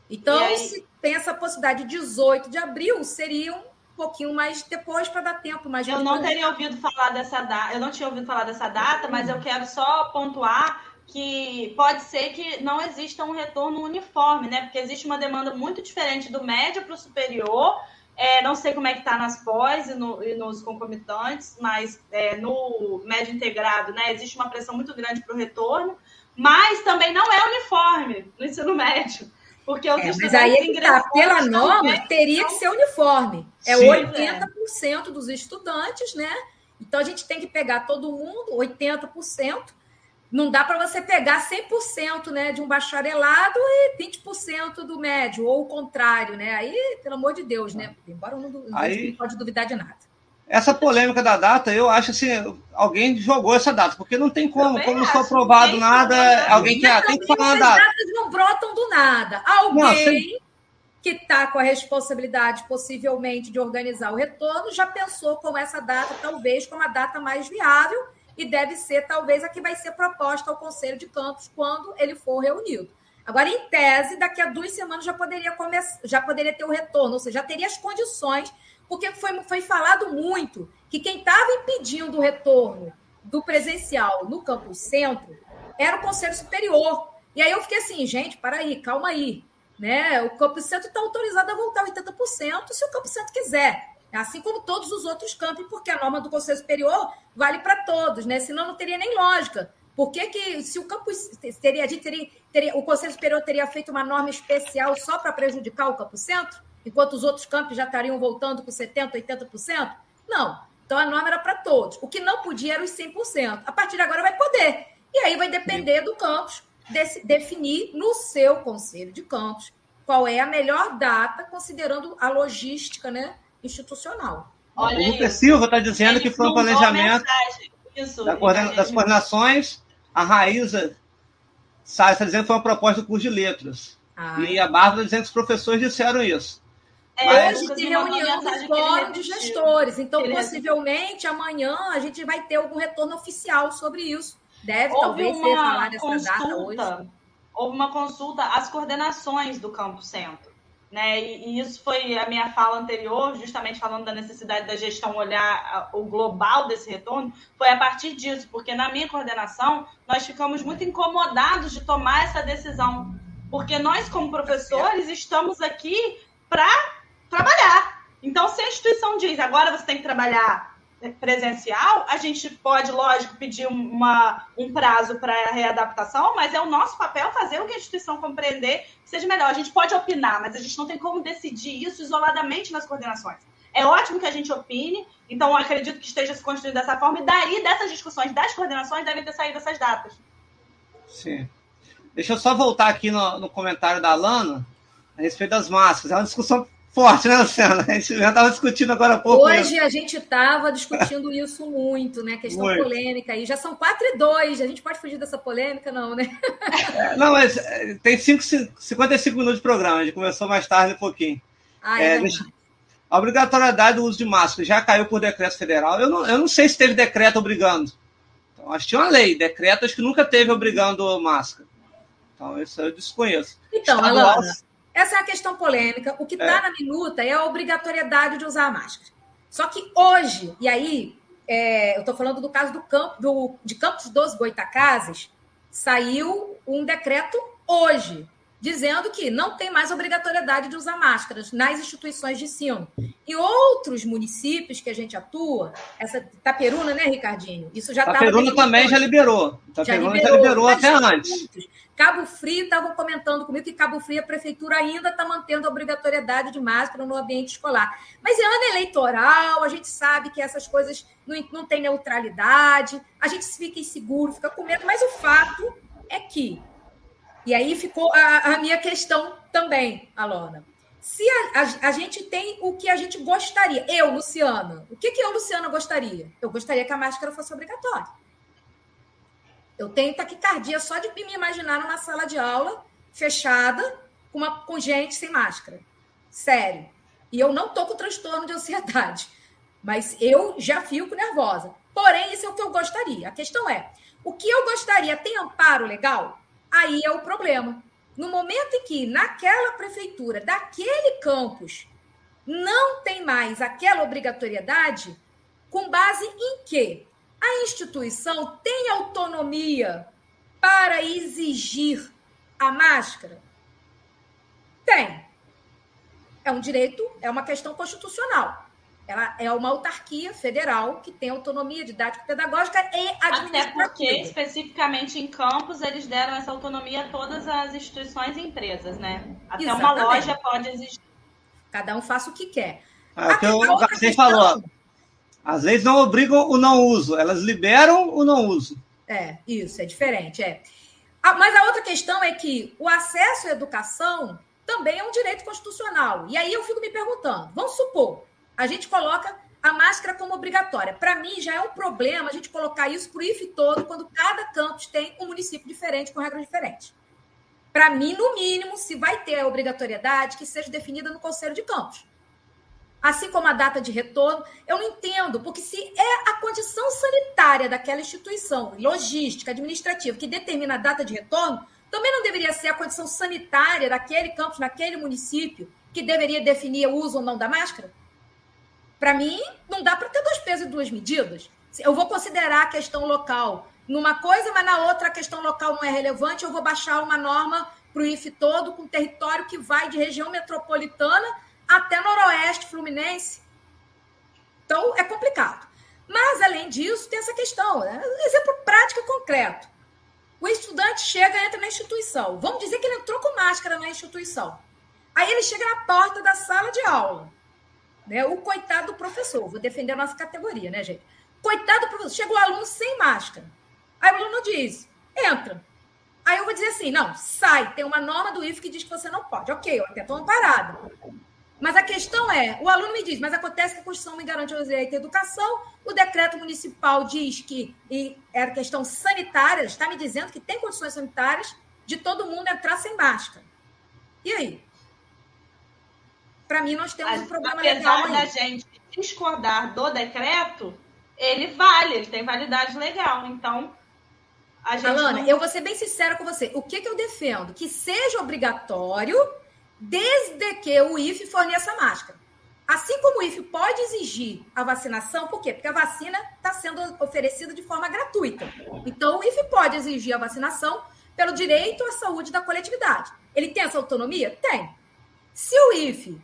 S3: Então, se tem essa possibilidade de 18 de abril, seria um pouquinho mais depois para dar tempo mais
S2: Eu não teria ouvido falar dessa data, eu não tinha ouvido falar dessa data, mas eu quero só pontuar que pode ser que não exista um retorno uniforme, né? Porque existe uma demanda muito diferente do médio para o superior é, não sei como é que está nas pós e, no, e, nos concomitantes, mas é, no médio integrado, né, existe uma pressão muito grande para o retorno, mas também não é uniforme no ensino médio. Porque os
S3: é, mas aí é tá, pela norma, teria que ser uniforme. É Sim, 80% é. dos estudantes, né? Então a gente tem que pegar todo mundo, 80%, não dá para você pegar 100% né, de um bacharelado e 20% do médio, ou o contrário, né? Aí, pelo amor de Deus, né? Embora não, não Aí, pode duvidar de nada.
S1: Essa polêmica da data, eu acho assim, alguém jogou essa data, porque não tem como, como não foi aprovado nada, alguém que tem que falar a data. As datas
S3: não brotam do nada. Alguém que está com a responsabilidade, possivelmente, de organizar o retorno, já pensou com essa data, talvez, como a data mais viável, e deve ser talvez a que vai ser proposta ao Conselho de Campos quando ele for reunido. Agora, em tese, daqui a duas semanas já poderia começar, já poderia ter o retorno, ou seja, já teria as condições, porque foi, foi falado muito que quem estava impedindo o retorno do presencial no campus centro era o Conselho Superior. E aí eu fiquei assim, gente, para aí, calma aí. Né? O campus centro está autorizado a voltar 80% se o campus centro quiser assim como todos os outros campos, porque a norma do Conselho Superior vale para todos, né? Senão não teria nem lógica. Por que, que se o campus teria, teria, teria, o Conselho Superior teria feito uma norma especial só para prejudicar o campo centro, enquanto os outros campos já estariam voltando com 70%, 80%? Não. Então a norma era para todos. O que não podia era os 100%. A partir de agora vai poder. E aí vai depender do campus desse, definir no seu conselho de campos qual é a melhor data, considerando a logística, né? institucional.
S1: Olha o Lucas Silva está dizendo que foi um planejamento Isso, da coordena, das coordenações. A Raíza está dizendo que foi uma proposta do curso de letras. Ah, e a Bárbara tá dizendo que os professores disseram isso.
S3: É, Mas... Hoje tem reunião do fórum de gestores, então possivelmente amanhã a gente vai ter algum retorno oficial sobre isso. Deve Houve talvez ser falar dessa consulta, data hoje.
S2: Houve uma consulta às coordenações do Campo Centro. Né? E, isso foi a minha fala anterior, justamente falando da necessidade da gestão olhar o global desse retorno, foi a partir disso, porque na minha coordenação nós ficamos muito incomodados de tomar essa decisão, porque nós, como professores, estamos aqui para trabalhar. Então, se a instituição diz agora você tem que trabalhar presencial, a gente pode, lógico, pedir uma, um prazo para readaptação, mas é o nosso papel fazer o que a instituição compreender que seja melhor. A gente pode opinar, mas a gente não tem como decidir isso isoladamente nas coordenações. É ótimo que a gente opine, então acredito que esteja se construindo dessa forma, e daí dessas discussões das coordenações devem ter saído essas datas.
S1: Sim. Deixa eu só voltar aqui no, no comentário da Alana a respeito das máscaras. É uma discussão forte, né, Luciana? A gente já estava discutindo agora há pouco.
S3: Hoje a gente estava discutindo isso muito, né? Questão muito. polêmica aí. Já são 4 e 2, a gente pode fugir dessa polêmica, não, né?
S1: É, não, mas é, tem 5, 55 minutos de programa, a gente começou mais tarde um pouquinho. Ah, é, é deixa... A obrigatoriedade do uso de máscara já caiu por decreto federal. Eu não, eu não sei se teve decreto obrigando. Então, acho que tinha uma lei, decreto acho que nunca teve obrigando máscara. Então, isso eu desconheço.
S3: Então, Estadual... Alana, Essa é a questão polêmica. O que está é. na minuta é a obrigatoriedade de usar a máscara. Só que hoje, e aí é, eu estou falando do caso do campo, do, de Campos dos Goitacazes, saiu um decreto hoje, dizendo que não tem mais obrigatoriedade de usar máscaras nas instituições de ensino. E outros municípios que a gente atua, essa Taperuna, né, Ricardinho?
S1: Isso já Taperuna também já liberou. Taperuna já liberou, já liberou até antes.
S3: Cabo Frio estavam comentando comigo que Cabo Frio, a prefeitura ainda está mantendo a obrigatoriedade de máscara no ambiente escolar. Mas em ano eleitoral, a gente sabe que essas coisas não, não têm neutralidade, a gente fica inseguro, fica com medo, mas o fato é que e aí ficou a, a minha questão também, Alona. Se a, a, a, gente tem o que a gente gostaria, eu, Luciana, o que, que eu, Luciana, gostaria? Eu gostaria que a máscara fosse obrigatória. Eu tenho taquicardia só de me imaginar numa sala de aula fechada com, uma, com gente sem máscara. Sério. E eu não tô com transtorno de ansiedade. Mas eu já fico nervosa. Porém, isso é o que eu gostaria. A questão é: o que eu gostaria tem amparo legal? Aí é o problema. No momento em que naquela prefeitura, daquele campus, não tem mais aquela obrigatoriedade, com base em quê? A instituição tem autonomia para exigir a máscara? Tem. É um direito, é uma questão constitucional. Ela é uma autarquia federal que tem autonomia didática, pedagógica e administrativa.
S2: Até porque, especificamente em campos, eles deram essa autonomia a todas as instituições e empresas, né? Até Exatamente. uma loja pode exigir.
S3: Cada um faça o que quer.
S1: Ah, então, você questão... falou, as leis não obrigam o não uso, elas liberam o não uso.
S3: É, isso, é diferente, é. Ah, mas a outra questão é que o acesso à educação também é um direito constitucional. E aí eu fico me perguntando, vamos supor, a gente coloca a máscara como obrigatória. Para mim, já é um problema a gente colocar isso para o IF todo, quando cada campus tem um município diferente, com regras diferentes. Para mim, no mínimo, se vai ter a obrigatoriedade, que seja definida no Conselho de Campos. Assim como a data de retorno, eu não entendo, porque se é a condição sanitária daquela instituição, logística, administrativa, que determina a data de retorno, também não deveria ser a condição sanitária daquele campus, naquele município, que deveria definir o uso ou não da máscara? Para mim, não dá para ter dois pesos e duas medidas. Eu vou considerar a questão local numa coisa, mas na outra a questão local não é relevante, eu vou baixar uma norma para o IF todo, com território que vai de região metropolitana até noroeste fluminense. Então, é complicado. Mas, além disso, tem essa questão. Né? Exemplo prático e concreto. O estudante chega, entra na instituição. Vamos dizer que ele entrou com máscara na instituição. Aí ele chega na porta da sala de aula. Né? O coitado do professor, vou defender a nossa categoria, né, gente? Coitado do professor, chega o aluno sem máscara. Aí o aluno diz: entra. Aí eu vou dizer assim: não, sai. Tem uma norma do IF que diz que você não pode. Ok, eu até estou amparada. Mas a questão é: o aluno me diz, mas acontece que a Constituição me garante o direito à educação, o decreto municipal diz que e é questão sanitária, está me dizendo que tem condições sanitárias de todo mundo entrar sem máscara. E aí? Para mim, nós temos um problema
S2: apesar legal. Apesar da gente discordar do decreto, ele vale, ele tem validade legal. Então,
S3: a gente. Alana, não... eu vou ser bem sincera com você. O que, que eu defendo? Que seja obrigatório desde que o IFE forneça a máscara. Assim como o IFE pode exigir a vacinação, por quê? Porque a vacina está sendo oferecida de forma gratuita. Então, o IFE pode exigir a vacinação pelo direito à saúde da coletividade. Ele tem essa autonomia? Tem. Se o IFE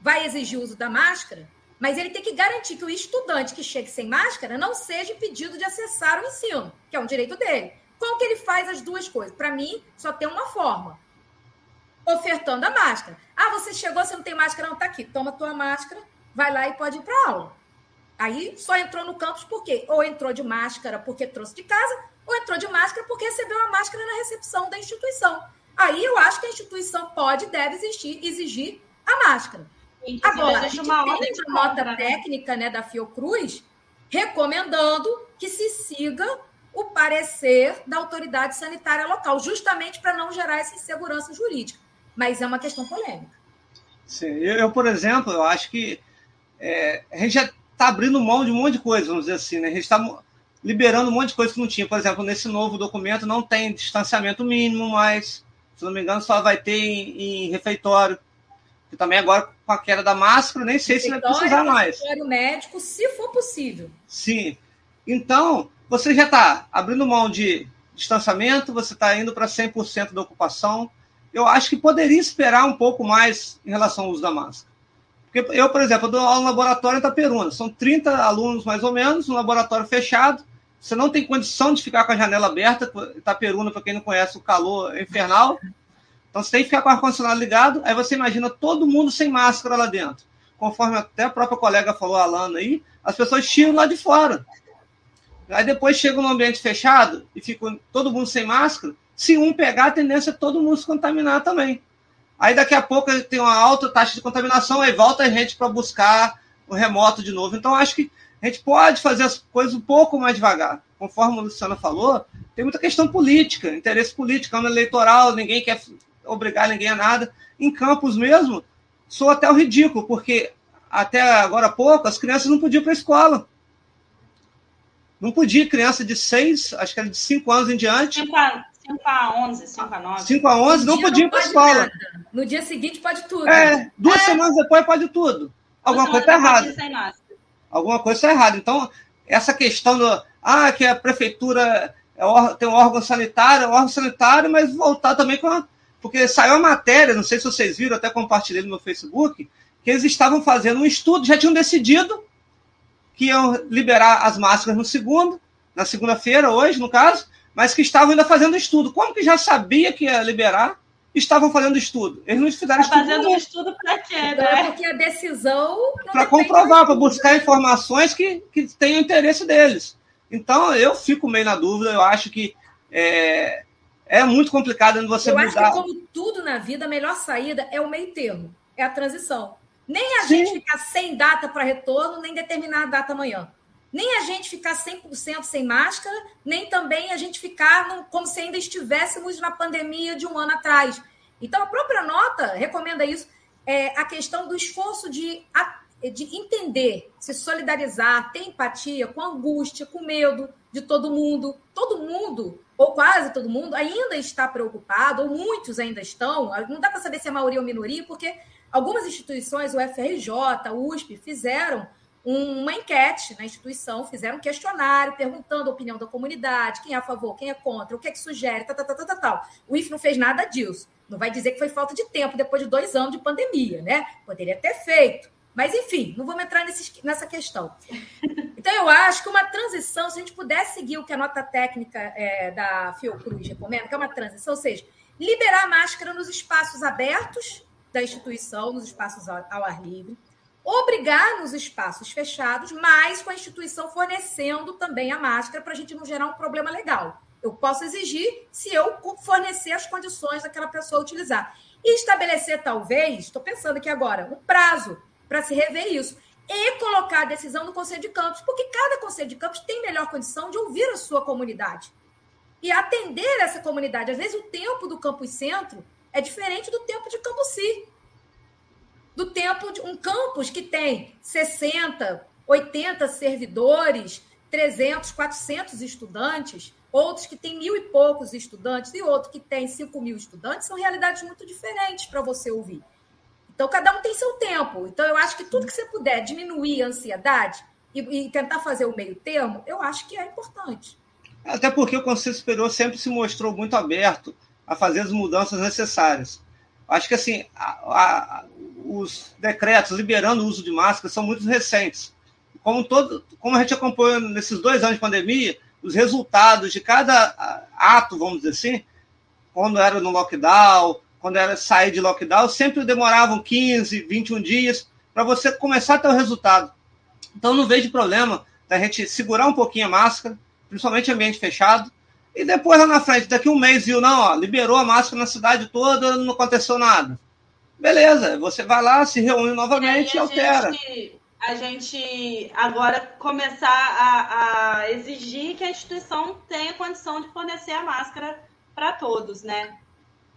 S3: vai exigir o uso da máscara, mas ele tem que garantir que o estudante que chegue sem máscara não seja impedido de acessar o ensino, que é um direito dele. Como que ele faz as duas coisas? Para mim, só tem uma forma. Ofertando a máscara. Ah, você chegou, você não tem máscara, não, tá aqui. Toma tua máscara, vai lá e pode ir para aula. Aí só entrou no campus por quê? Ou entrou de máscara porque trouxe de casa, ou entrou de máscara porque recebeu a máscara na recepção da instituição. Aí eu acho que a instituição pode e deve exigir, exigir a máscara. Agora, a gente uma tem uma nota né? técnica né, da Fiocruz recomendando que se siga o parecer da autoridade sanitária local, justamente para não gerar essa insegurança jurídica. Mas é uma questão polêmica.
S1: Sim, eu, por exemplo, eu acho que é, a gente já está abrindo mão de um monte de coisa, vamos dizer assim, né? A gente está liberando um monte de coisa que não tinha. Por exemplo, nesse novo documento não tem distanciamento mínimo mais Se não me engano, só vai ter em, em refeitório. Que também agora, com a queda da máscara, nem sei se vai precisar mais.
S3: Refeitório médico, se for possível.
S1: Sim. Então, você já está abrindo mão de distanciamento, você está indo para 100% da ocupação. Eu acho que poderia esperar um pouco mais em relação ao uso da máscara. Porque eu, por exemplo, dou aula no laboratório em Itaperuna. São 30 alunos, mais ou menos, um laboratório fechado. Você não tem condição de ficar com a janela aberta. Itaperuna, para quem não conhece, o calor é infernal. Então você tem que ficar com o ar-condicionado ligado. Aí você imagina todo mundo sem máscara lá dentro. Conforme até a própria colega falou, a Alana aí, as pessoas tiram lá de fora. Aí depois chega no ambiente fechado e fica todo mundo sem máscara. Se um pegar, a tendência é todo mundo se contaminar também. Aí daqui a pouco tem uma alta taxa de contaminação, aí volta a gente para buscar o remoto de novo. Então acho que a gente pode fazer as coisas um pouco mais devagar. Conforme a Luciana falou, tem muita questão política, interesse político, ano eleitoral, ninguém quer obrigar ninguém a nada. Em campos mesmo, sou até o ridículo, porque até agora há pouco as crianças não podiam ir para a escola. Não podia, criança de 6, acho que era de 5 anos em diante.
S2: 5 a, 5 a 11, 5 a 9.
S1: 5 a 11 não podia ir para a escola. Nada.
S3: No dia seguinte pode tudo.
S1: É, duas é. semanas depois pode tudo. Alguma coisa está errada alguma coisa está errada. Então, essa questão do ah, que a prefeitura é, tem um órgão sanitário, é um órgão sanitário, mas voltar também com a, porque saiu a matéria, não sei se vocês viram, até compartilhei no meu Facebook, que eles estavam fazendo um estudo, já tinham decidido que iam liberar as máscaras no segundo, na segunda-feira, hoje, no caso, mas que estavam ainda fazendo estudo. Como que já sabia que ia liberar? estavam fazendo estudo. Eles não fizeram
S2: tá estudo. Fazendo um estudo para quê?
S3: Né? Porque a decisão.
S1: Para comprovar, para buscar informações que, que tenham interesse deles. Então, eu fico meio na dúvida, eu acho que é, é muito complicado você
S3: eu
S1: mudar.
S3: Eu acho que, como tudo na vida, a melhor saída é o meio termo, é a transição. Nem a Sim. gente ficar sem data para retorno, nem determinar a data amanhã nem a gente ficar 100% sem máscara, nem também a gente ficar no, como se ainda estivéssemos na pandemia de um ano atrás. Então, a própria nota recomenda isso, é, a questão do esforço de, de entender, se solidarizar, ter empatia com angústia, com o medo de todo mundo. Todo mundo, ou quase todo mundo, ainda está preocupado, ou muitos ainda estão, não dá para saber se é maioria ou minoria, porque algumas instituições, o FRJ, a USP, fizeram uma enquete na instituição, fizeram um questionário perguntando a opinião da comunidade, quem é a favor, quem é contra, o que é que sugere, tal, tal, tal, tal, tal. O IF não fez nada disso. Não vai dizer que foi falta de tempo depois de dois anos de pandemia, né? Poderia ter feito. Mas, enfim, não vamos entrar nesse, nessa questão. Então, eu acho que uma transição, se a gente pudesse seguir o que a nota técnica é, da Fiocruz recomenda, que é uma transição, ou seja, liberar a máscara nos espaços abertos da instituição, nos espaços ao, ao ar livre, obrigar nos espaços fechados, mas com a instituição fornecendo também a máscara para a gente não gerar um problema legal. Eu posso exigir se eu fornecer as condições daquela pessoa utilizar. E estabelecer, talvez, estou pensando aqui agora, um prazo para se rever isso. E colocar a decisão no Conselho de Campos, porque cada Conselho de Campos tem melhor condição de ouvir a sua comunidade e atender essa comunidade. Às vezes, o tempo do campus centro é diferente do tempo de campus si do tempo de um campus que tem 60, 80 servidores, 300, 400 estudantes, outros que têm mil e poucos estudantes e outro que tem 5 mil estudantes, são realidades muito diferentes para você ouvir. Então, cada um tem seu tempo. Então, eu acho que tudo que você puder diminuir a ansiedade e, e tentar fazer o meio termo, eu acho que é importante.
S1: Até porque o Conselho Superior sempre se mostrou muito aberto a fazer as mudanças necessárias. Acho que assim, a, a, os decretos liberando o uso de máscara são muito recentes. Como, todo, como a gente acompanhou nesses dois anos de pandemia, os resultados de cada ato, vamos dizer assim, quando era no lockdown, quando era sair de lockdown, sempre demoravam 15, 21 dias para você começar a ter o resultado. Então, não vejo problema da gente segurar um pouquinho a máscara, principalmente ambiente fechado, e depois lá na frente, daqui um mês, viu, não, ó, liberou a máscara na cidade toda, não aconteceu nada. Beleza, você vai lá, se reúne novamente e, e altera.
S2: Gente, a gente agora começar a, a, exigir que a instituição tenha condição de fornecer a máscara para todos, né?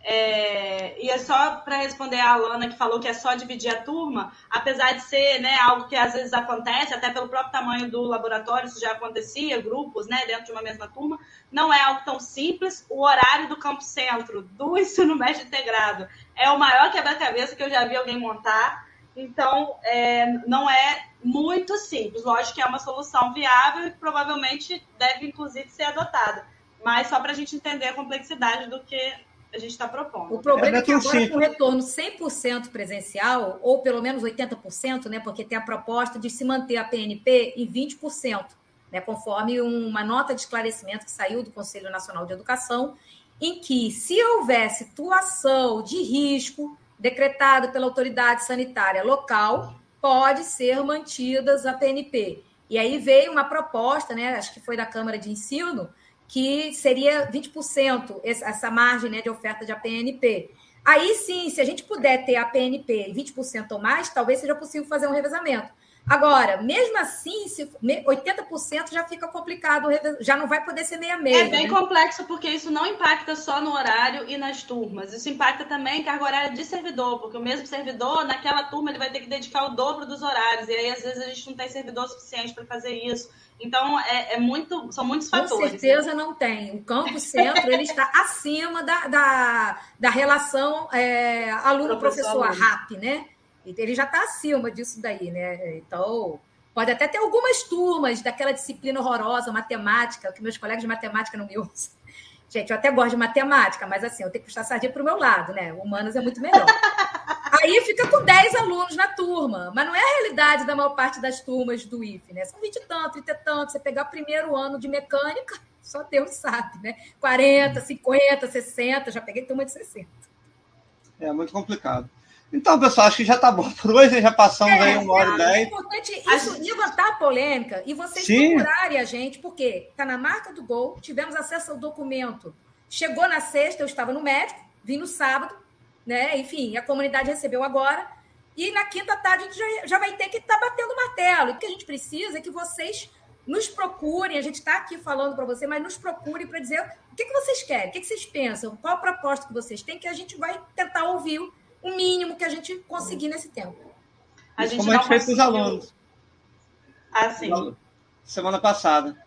S2: É, e é só para responder a Alana que falou que é só dividir a turma, apesar de ser né, algo que às vezes acontece, até pelo próprio tamanho do laboratório, isso já acontecia, grupos né, dentro de uma mesma turma, não é algo tão simples. O horário do campo centro do ensino médio integrado é o maior quebra-cabeça que eu já vi alguém montar. Então, é, não é muito simples. Lógico que é uma solução viável e provavelmente deve, inclusive, ser adotada. Mas só para a gente entender a complexidade do que a gente está propondo.
S3: O problema é, é que agora, com retorno 100% presencial, ou pelo menos 80%, né, porque tem a proposta de se manter a PNP em 20%, né, conforme uma nota de esclarecimento que saiu do Conselho Nacional de Educação, em que, se houver situação de risco decretada pela autoridade sanitária local, pode ser mantidas a PNP. E aí veio uma proposta, né, acho que foi da Câmara de Ensino, que seria 20% essa margem né, de oferta de APNP. Aí sim, se a gente puder ter a PNP 20% ou mais, talvez seja possível fazer um revezamento. Agora, mesmo assim, se 80% já fica complicado, já não vai poder ser meia-meia.
S2: É bem né? complexo, porque isso não impacta só no horário e nas turmas. Isso impacta também em carga horária de servidor, porque o mesmo servidor, naquela turma, ele vai ter que dedicar o dobro dos horários. E aí, às vezes, a gente não tem servidor suficiente para fazer isso. Então, é, é, muito, são muitos fatores.
S3: Com certeza né? não tem. O campo centro ele está acima da, da, da relação é, aluno-professor, RAP, né? Ele já está acima disso daí, né? Então, pode até ter algumas turmas daquela disciplina horrorosa, matemática, que meus colegas de matemática não me usam. Gente, eu até gosto de matemática, mas assim, eu tenho que puxar sardinha para o meu lado, né? Humanas é muito melhor. Aí fica com 10 alunos na turma, mas não é a realidade da maior parte das turmas do IFE, né? São 20 e tanto, 30 e tanto. Você pegar o primeiro ano de mecânica, só Deus sabe, né? 40, 50, 60, já peguei turma de 60.
S1: É muito complicado. Então, pessoal, acho que já está bom por hoje, já passamos é, aí uma hora e dez. É
S3: importante isso, levantar a polêmica e vocês Sim. procurarem a gente, porque está na marca do gol, tivemos acesso ao documento. Chegou na sexta, eu estava no médico, vim no sábado, né? Enfim, a comunidade recebeu agora. E na quinta tarde a gente já, já vai ter que estar tá batendo martelo. E o que a gente precisa é que vocês nos procurem. A gente está aqui falando para você, mas nos procurem para dizer o que, que vocês querem, o que, que vocês pensam, qual a proposta que vocês têm, que a gente vai tentar ouvir o mínimo que a gente conseguir nesse tempo.
S1: A gente Como a gente fez com os alunos.
S2: Ah, sim.
S1: Semana passada.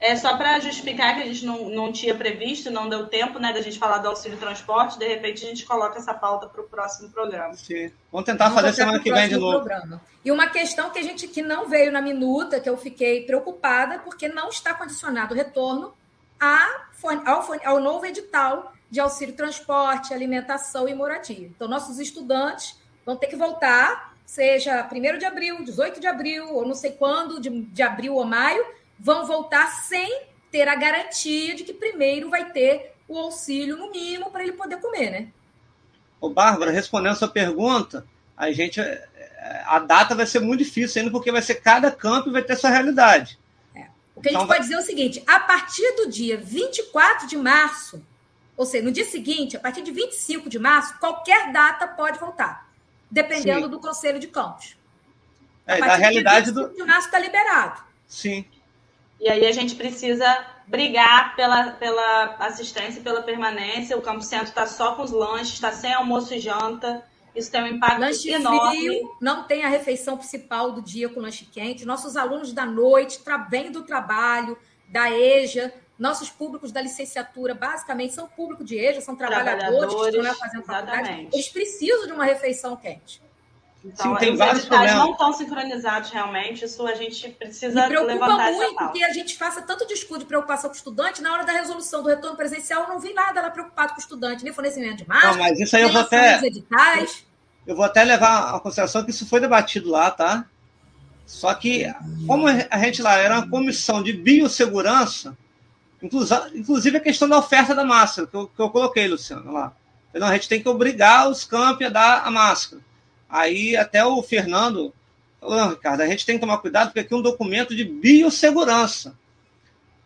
S2: É só para justificar que a gente não, não tinha previsto, não deu tempo né, da gente falar do auxílio transporte, de repente a gente coloca essa pauta para o próximo programa.
S1: Sim. Vamos tentar Vamos fazer semana que vem de novo. Programa.
S3: E uma questão que a gente que não veio na minuta, que eu fiquei preocupada, porque não está condicionado o retorno a, ao, ao novo edital de auxílio transporte, alimentação e moradia. Então, nossos estudantes vão ter que voltar, seja 1 de abril, 18 de abril, ou não sei quando, de, de abril ou maio, vão voltar sem ter a garantia de que primeiro vai ter o auxílio no mínimo para ele poder comer, né?
S1: Ô, Bárbara, respondendo a sua pergunta, a gente a data vai ser muito difícil ainda porque vai ser cada campo e vai ter sua realidade.
S3: É. O que a gente então, pode dizer é o seguinte: a partir do dia 24 de março, ou seja, no dia seguinte, a partir de 25 de março, qualquer data pode voltar, dependendo Sim. do Conselho de Campos.
S1: É, da realidade do.
S3: de março está liberado.
S1: Sim.
S2: E aí a gente precisa brigar pela, pela assistência, pela permanência. O Campo Centro está só com os lanches, está sem almoço e janta. Isso tem um impacto lanche enorme. Frio,
S3: não tem a refeição principal do dia com lanche quente. Nossos alunos da noite vêm do trabalho, da EJA, nossos públicos da licenciatura, basicamente, são público de EJA, são trabalhadores, trabalhadores que estão lá fazendo faculdade. Eles precisam de uma refeição quente.
S2: Então, Sim, tem vários problemas. não estão sincronizados realmente, isso a gente precisa Me preocupa muito
S3: que a gente faça tanto discurso de preocupação com o estudante, na hora da resolução do retorno presencial, eu não vi nada lá preocupado com o estudante, nem fornecimento de máscara,
S1: não, mas isso aí eu vou até editais. Eu vou até levar a consideração que isso foi debatido lá, tá? Só que, como a gente lá era uma comissão de biossegurança, Inclusive a questão da oferta da máscara, que eu, que eu coloquei, Luciano, lá. Então, a gente tem que obrigar os campi a dar a máscara. Aí até o Fernando falou, Ricardo, a gente tem que tomar cuidado, porque aqui é um documento de biossegurança.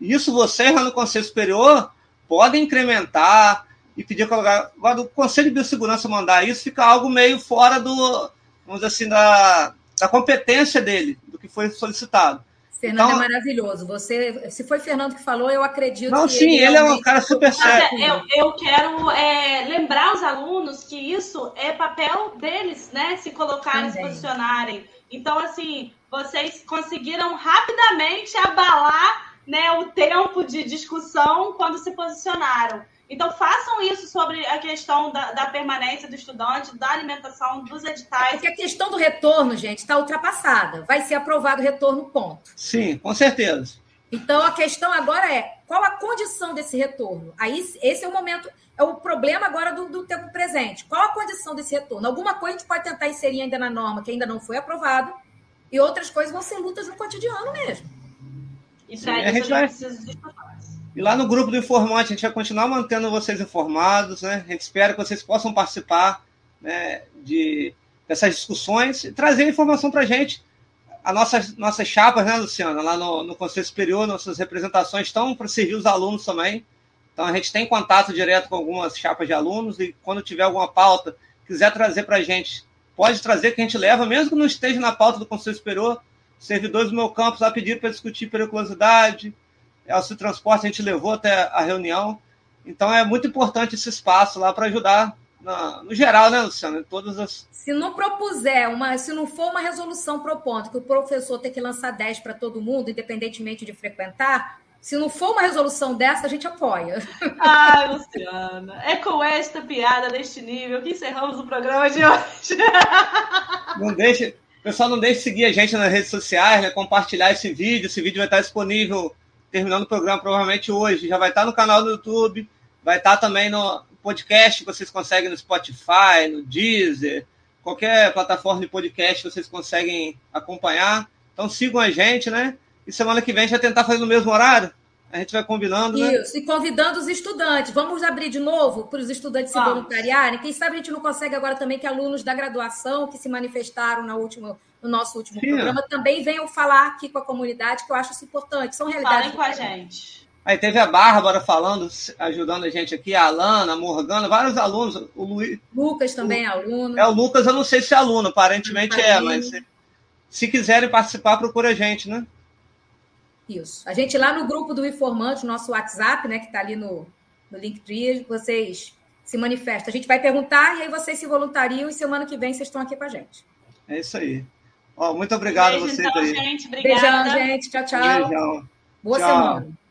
S1: Isso vocês lá no Conselho Superior podem incrementar e pedir colocar. O Conselho de Biossegurança mandar isso fica algo meio fora do, vamos dizer assim, da, da competência dele, do que foi solicitado.
S3: Fernando então, é maravilhoso. Você, se foi Fernando que falou, eu acredito.
S1: Não, sim, ele, ele é um cara super sério.
S2: Eu, eu quero é, lembrar os alunos que isso é papel deles, né? Se colocarem, Também. se posicionarem. Então, assim, vocês conseguiram rapidamente abalar né, o tempo de discussão quando se posicionaram. Então, façam isso sobre a questão da, da, permanência do estudante, da alimentação, dos editais.
S3: Porque a questão do retorno, gente, está ultrapassada. Vai ser aprovado o retorno, ponto.
S1: Sim, com certeza.
S3: Então, a questão agora é qual a condição desse retorno? Aí, esse é o momento, é o problema agora do, do tempo presente. Qual a condição desse retorno? Alguma coisa a gente pode tentar inserir ainda na norma que ainda não foi aprovada, e outras coisas vão ser lutas no cotidiano mesmo.
S2: E para isso a gente, vai... precisa de
S1: e lá no grupo do informante, a gente vai continuar mantendo vocês informados, né? A gente espera que vocês possam participar né, de, dessas discussões e trazer informação para a gente. As nossas, nossas chapas, né, Luciana? Lá no, no Conselho Superior, nossas representações estão para servir os alunos também. Então, a gente tem contato direto com algumas chapas de alunos e quando tiver alguma pauta, quiser trazer para a gente, pode trazer que a gente leva, mesmo que não esteja na pauta do Conselho Superior. Servidores do meu campus lá pediram para discutir periculosidade, auxílio transporte a gente levou até a reunião. Então é muito importante esse espaço lá para ajudar na, no geral, né, Luciano? Em todas as.
S3: Se não propuser uma, se não for uma resolução propondo que o professor tem que lançar 10 para todo mundo, independentemente de frequentar, se não for uma resolução dessa, a gente apoia.
S2: Ai, Luciana, é com esta piada deste nível que encerramos o programa de hoje.
S1: Não deixe, pessoal, não deixe de seguir a gente nas redes sociais, né, compartilhar esse vídeo. Esse vídeo vai estar disponível terminando o programa provavelmente hoje. Já vai estar no canal do YouTube, vai estar também no podcast que vocês conseguem no Spotify, no Deezer, qualquer plataforma de podcast vocês conseguem acompanhar. Então sigam a gente, né? E semana que vem a gente vai tentar fazer no mesmo horário. A gente vai combinando,
S3: né? Isso, e convidando os estudantes. Vamos abrir de novo para os estudantes se voluntariarem. Quem sabe a gente não consegue agora também que alunos da graduação que se manifestaram na última, no nosso último Sim. programa também venham falar aqui com a comunidade, que eu acho isso importante. São realidades.
S2: Falem com a gente.
S1: Aí teve a Bárbara falando, ajudando a gente aqui, a Alana, a Morgana, vários alunos. O Luiz,
S3: Lucas também o, é aluno.
S1: É, o Lucas, eu não sei se é aluno, aparentemente é, mas se, se quiserem participar, procura a gente, né?
S3: Isso. A gente lá no grupo do Informante, nosso WhatsApp, né, que está ali no, no Linktree, vocês se manifestam. A gente vai perguntar e aí vocês se voluntariam e semana que vem vocês estão aqui com a gente.
S1: É isso aí. Ó, muito obrigado Beijo, a vocês então, aí.
S2: Gente, obrigada.
S3: Beijão, gente. Tchau, tchau.
S1: Beijão.
S3: Boa tchau. semana.